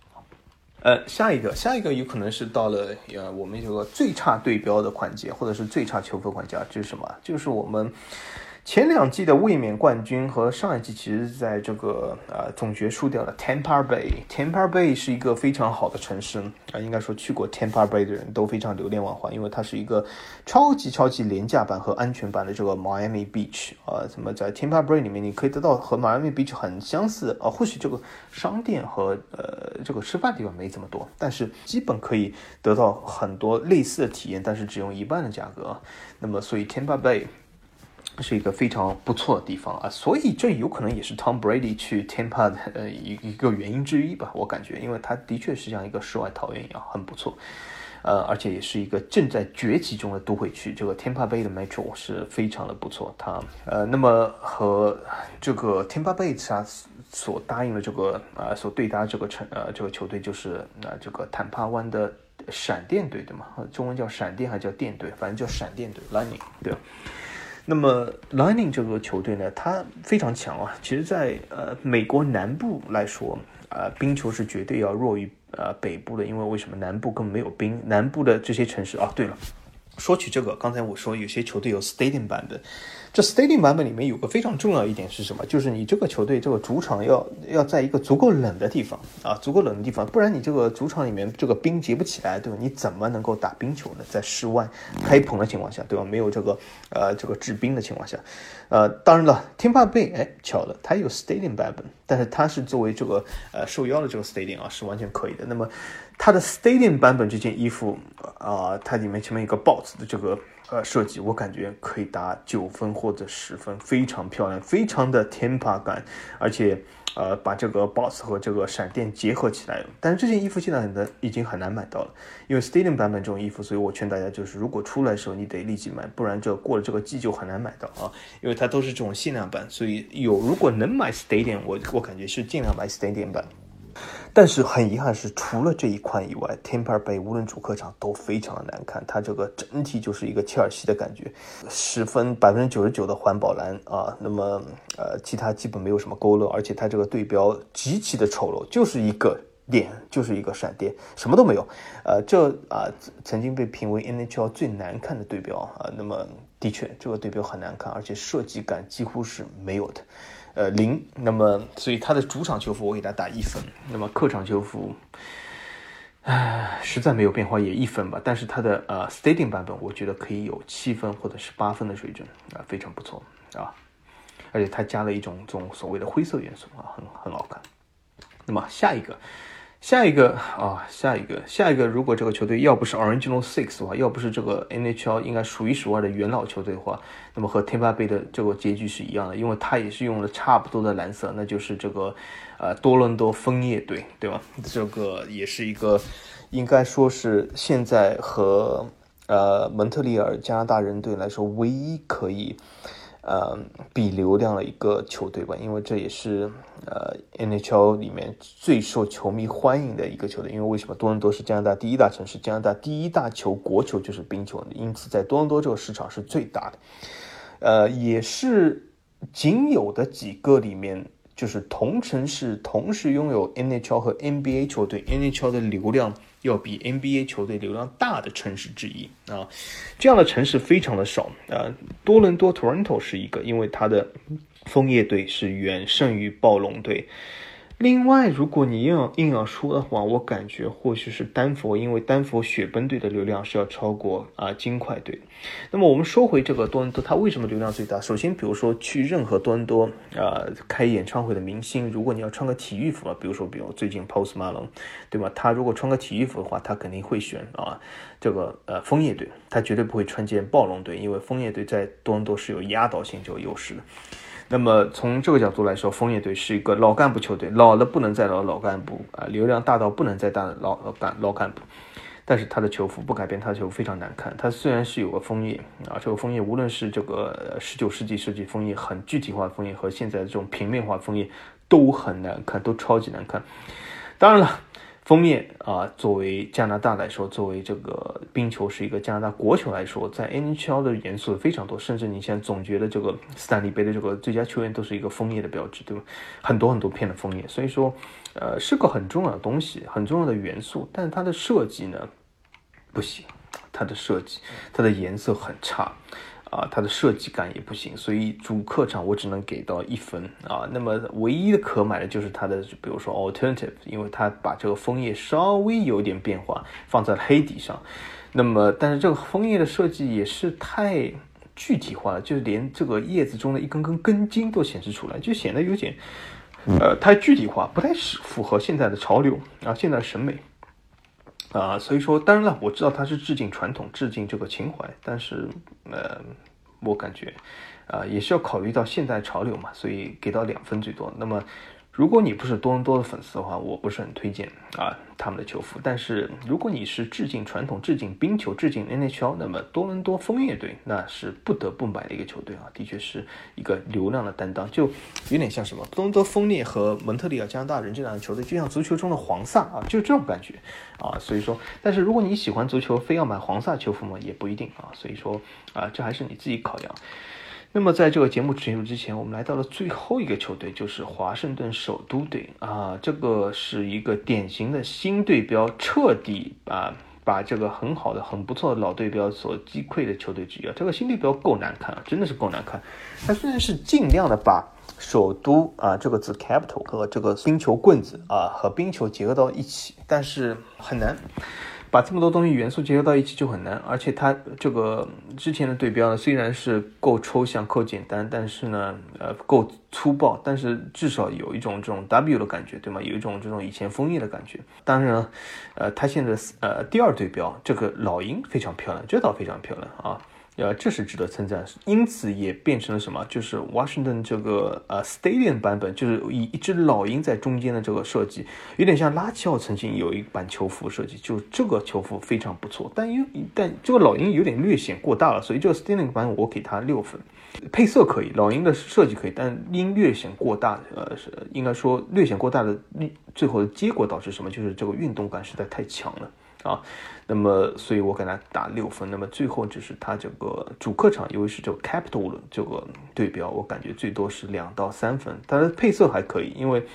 呃，下一个，下一个有可能是到了呃，我们有个最差对标的环节，或者是最差球风环节，这是什么？就是我们。前两季的卫冕冠军和上一季其实在这个呃总决输掉了 Tampa Bay。Tampa Bay 是一个非常好的城市啊，应该说去过 Tampa Bay 的人都非常流连忘返，因为它是一个超级超级廉价版和安全版的这个 Miami Beach 啊。那么在 Tampa Bay 里面，你可以得到和 Miami Beach 很相似啊，或许这个商店和呃这个吃饭地方没这么多，但是基本可以得到很多类似的体验，但是只用一半的价格。那么所以 Tampa Bay。是一个非常不错的地方啊，所以这有可能也是 Tom Brady 去 Tampa 的呃一一个原因之一吧，我感觉，因为他的确是像一个世外桃源一样，很不错，呃，而且也是一个正在崛起中的都会区，这个 Tampa Bay 的 Metro 是非常的不错，它呃，那么和这个 Tampa Bay 他所答应的这个啊，所对搭这个城呃这个球队就是那这个坦帕湾的闪电队对吗？中文叫闪电还叫电队，反正叫闪电队 Lightning 对。那么，Lightning 这个球队呢，它非常强啊。其实，在呃美国南部来说，呃冰球是绝对要弱于呃北部的，因为为什么？南部根本没有冰，南部的这些城市啊。对了，说起这个，刚才我说有些球队有 Stadium 版的。这 Stadium 版本里面有个非常重要一点是什么？就是你这个球队这个主场要要在一个足够冷的地方啊，足够冷的地方，不然你这个主场里面这个冰结不起来，对吧？你怎么能够打冰球呢？在室外开棚的情况下，对吧？没有这个呃这个制冰的情况下，呃，当然了，天帕贝哎巧了，它有 Stadium 版本，但是它是作为这个呃受邀的这个 Stadium 啊，是完全可以的。那么它的 Stadium 版本这件衣服啊，它里面前面一个 box 的这个。呃，设计我感觉可以打九分或者十分，非常漂亮，非常的天爬感，而且呃，把这个 boss 和这个闪电结合起来。但是这件衣服现在很的已经很难买到了，因为 Stadium 版本这种衣服，所以我劝大家就是，如果出来的时候你得立即买，不然这过了这个季就很难买到啊，因为它都是这种限量版，所以有如果能买 Stadium，我我感觉是尽量买 Stadium 版。但是很遗憾是，除了这一款以外，Tampa Bay 无论主客场都非常的难看。它这个整体就是一个切尔西的感觉，十分百分之九十九的环保蓝啊，那么呃，其他基本没有什么勾勒，而且它这个对标极其的丑陋，就是一个点，就是一个闪电，什么都没有。呃，这啊曾经被评为 NHL 最难看的对标啊，那么的确这个对标很难看，而且设计感几乎是没有的。呃，零。那么，所以他的主场球服我给他打一分。那么客场球服，唉，实在没有变化，也一分吧。但是他的呃 stating 版本，我觉得可以有七分或者是八分的水准啊，非常不错啊。而且他加了一种这种所谓的灰色元素啊，很很好看。那么下一个。下一个啊，下一个，下一个，如果这个球队要不是 Original Six 的话，要不是这个 NHL 应该数一数二的元老球队的话，那么和 Tampa Bay 的这个结局是一样的，因为它也是用了差不多的蓝色，那就是这个呃多伦多枫叶队，对吧？这个也是一个应该说是现在和呃蒙特利尔加拿大人队来说唯一可以。呃，比流量的一个球队吧，因为这也是呃 NHL 里面最受球迷欢迎的一个球队。因为为什么多伦多是加拿大第一大城市，加拿大第一大球国球就是冰球，因此在多伦多这个市场是最大的。呃，也是仅有的几个里面，就是同城市同时拥有 NHL 和 NBA 球队，NHL 的流量。要比 NBA 球队流量大的城市之一啊，这样的城市非常的少啊。多伦多 Toronto 是一个，因为它的枫叶队是远胜于暴龙队。另外，如果你硬要硬要说的话，我感觉或许是丹佛，因为丹佛雪崩队的流量是要超过啊金块队。那么我们说回这个多伦多，它为什么流量最大？首先，比如说去任何多伦多啊开演唱会的明星，如果你要穿个体育服啊，比如说比如最近 Post Malone，对吧？他如果穿个体育服的话，他肯定会选啊这个呃枫叶队，他绝对不会穿件暴龙队，因为枫叶队在多伦多是有压倒性这个优势的。那么从这个角度来说，枫叶队是一个老干部球队，老了不能再老的，老干部啊，流量大到不能再大的老老干老干部。但是他的球服不改变，他的球非常难看。他虽然是有个枫叶啊，这个枫叶无论是这个十九世纪设计枫叶很具体化的枫叶和现在这种平面化枫叶都很难看，都超级难看。当然了。枫叶啊，作为加拿大来说，作为这个冰球是一个加拿大国球来说，在 NHL 的元素非常多，甚至你现在总觉得这个斯坦利杯的这个最佳球员都是一个枫叶的标志，对吧？很多很多片的枫叶，所以说，呃，是个很重要的东西，很重要的元素。但是它的设计呢，不行，它的设计，它的颜色很差。啊，它的设计感也不行，所以主客场我只能给到一分啊。那么唯一的可买的就是它的，比如说 alternative，因为它把这个枫叶稍微有点变化，放在了黑底上。那么，但是这个枫叶的设计也是太具体化了，就是连这个叶子中的一根根根茎都显示出来，就显得有点呃太具体化，不太是符合现在的潮流啊，现在的审美。啊，所以说，当然了，我知道他是致敬传统，致敬这个情怀，但是，呃，我感觉，啊，也是要考虑到现代潮流嘛，所以给到两分最多。那么。如果你不是多伦多的粉丝的话，我不是很推荐啊他们的球服。但是如果你是致敬传统、致敬冰球、致敬 NHL，那么多伦多枫叶队那是不得不买的一个球队啊，的确是一个流量的担当，就有点像什么多伦多枫叶和蒙特利尔加拿大人这两个球队，就像足球中的黄萨啊，就这种感觉啊。所以说，但是如果你喜欢足球，非要买黄萨球服嘛，也不一定啊。所以说啊，这还是你自己考量。那么，在这个节目结束之前，我们来到了最后一个球队，就是华盛顿首都队啊。这个是一个典型的新对标，彻底啊把这个很好的、很不错的老对标所击溃的球队之一啊。这个新对标够难看啊，真的是够难看。它虽然是尽量的把首都啊这个字 capital 和这个冰球棍子啊和冰球结合到一起，但是很难。把这么多东西元素结合到一起就很难，而且它这个之前的对标呢，虽然是够抽象、够简单，但是呢，呃，够粗暴，但是至少有一种这种 W 的感觉，对吗？有一种这种以前枫叶的感觉。当然，呃，它现在呃第二对标这个老鹰非常漂亮，这倒非常漂亮啊。呃，这是值得称赞，因此也变成了什么？就是 Washington 这个呃 Stadium 版本，就是以一只老鹰在中间的这个设计，有点像拉齐奥曾经有一版球服设计，就这个球服非常不错。但因但这个老鹰有点略显过大了，所以这个 Stadium 版我给它六分。配色可以，老鹰的设计可以，但鹰略显过大，呃，应该说略显过大的最后的结果导致什么？就是这个运动感实在太强了。啊，那么所以我给他打六分。那么最后就是他这个主客场，由于是这个 Capital 的这个对标，我感觉最多是两到三分。它的配色还可以，因为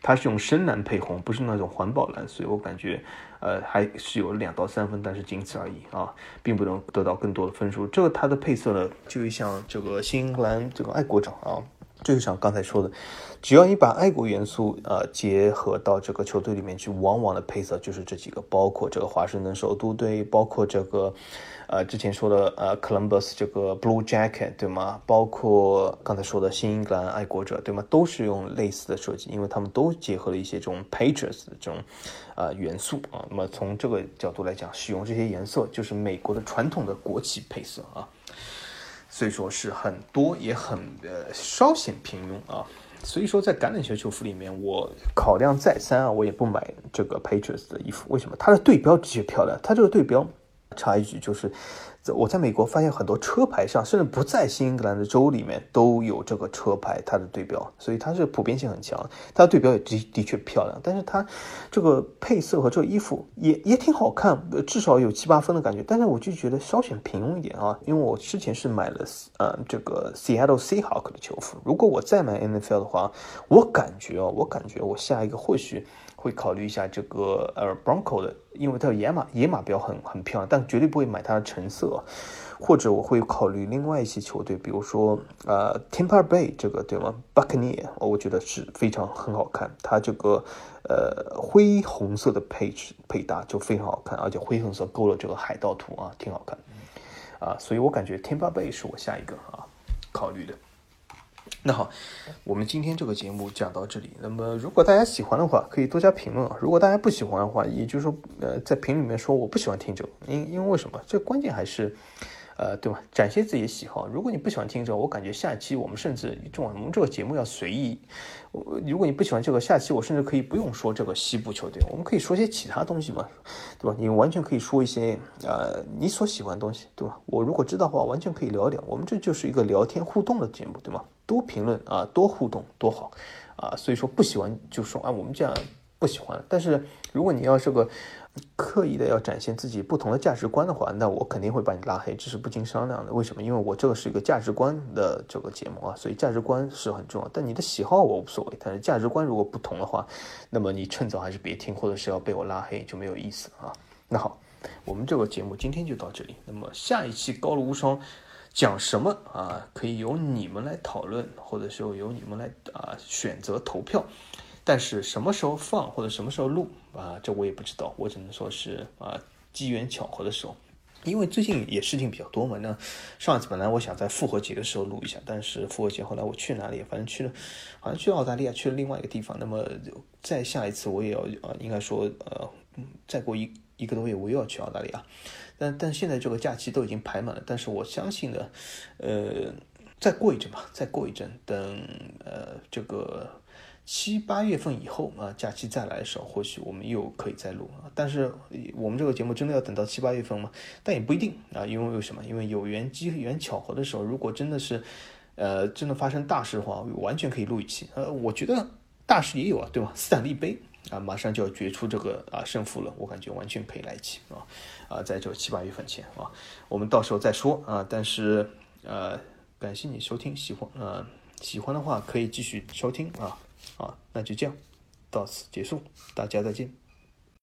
它是用深蓝配红，不是那种环保蓝，所以我感觉呃还是有两到三分，但是仅此而已啊，并不能得到更多的分数。这个它的配色呢，就像这个新英格兰这个爱国者啊。就像刚才说的，只要你把爱国元素呃结合到这个球队里面去，往往的配色就是这几个，包括这个华盛顿首都队，包括这个呃之前说的呃 Columbus 这个 Blue Jacket 对吗？包括刚才说的新英格兰爱国者对吗？都是用类似的设计，因为他们都结合了一些这种 Patriots 的这种呃元素啊。那么从这个角度来讲，使用这些颜色就是美国的传统的国旗配色啊。所以说是很多，也很呃稍显平庸啊。所以说在橄榄球球服里面，我考量再三啊，我也不买这个 Patriots 的衣服。为什么？它的对标的确漂亮，它这个对标。插一句，就是我在美国发现很多车牌上，甚至不在新英格兰的州里面都有这个车牌，它的对标，所以它是普遍性很强。它的对标也的的确漂亮，但是它这个配色和这个衣服也也挺好看，至少有七八分的感觉。但是我就觉得稍显平庸一点啊，因为我之前是买了呃这个 Seattle Seahawks 的球服，如果我再买 NFL 的话，我感觉啊，我感觉我下一个或许。会考虑一下这个呃 Bronco 的，因为它野马野马标很很漂亮，但绝对不会买它的橙色，或者我会考虑另外一些球队，比如说呃 Tampa Bay 这个对吗？Buccaneer 我觉得是非常很好看，它这个呃灰红色的配置配搭就非常好看，而且灰红色勾了这个海盗图啊，挺好看啊，所以我感觉 Tampa Bay 是我下一个啊考虑的。那好，我们今天这个节目讲到这里。那么，如果大家喜欢的话，可以多加评论。如果大家不喜欢的话，也就是说，呃，在评论里面说我不喜欢听这个，因因为为什么？这关键还是。呃，对吧？展现自己的喜好。如果你不喜欢听这个，我感觉下一期我们甚至这我们这个节目要随意。如果你不喜欢这个，下期我甚至可以不用说这个西部球队，我们可以说些其他东西嘛，对吧？你完全可以说一些呃你所喜欢的东西，对吧？我如果知道的话，完全可以聊一聊。我们这就是一个聊天互动的节目，对吗？多评论啊，多互动，多好啊！所以说不喜欢就说啊，我们这样不喜欢。但是如果你要是个。刻意的要展现自己不同的价值观的话，那我肯定会把你拉黑，这是不经商量的。为什么？因为我这个是一个价值观的这个节目啊，所以价值观是很重要。但你的喜好我无所谓，但是价值观如果不同的话，那么你趁早还是别听，或者是要被我拉黑就没有意思啊。那好，我们这个节目今天就到这里。那么下一期高露无双讲什么啊？可以由你们来讨论，或者说由你们来啊选择投票。但是什么时候放或者什么时候录啊？这我也不知道，我只能说是啊机缘巧合的时候，因为最近也事情比较多嘛。那上一次本来我想在复活节的时候录一下，但是复活节后来我去哪里？反正去了，好像去澳大利亚，去了另外一个地方。那么再下一次我也要啊，应该说呃，再过一一个多月我又要去澳大利亚。但但现在这个假期都已经排满了，但是我相信呢，呃，再过一阵吧，再过一阵，等呃这个。七八月份以后啊，假期再来的时候，或许我们又可以再录啊。但是我们这个节目真的要等到七八月份吗？但也不一定啊，因为为什么？因为有缘机缘巧合的时候，如果真的是，呃，真的发生大事的话，完全可以录一期。呃，我觉得大事也有啊，对吧？斯坦利杯啊，马上就要决出这个啊胜负了，我感觉完全可以来一期啊啊，在这七八月份前啊，我们到时候再说啊。但是呃，感谢你收听，喜欢呃喜欢的话可以继续收听啊。啊，那就这样，到此结束，大家再见。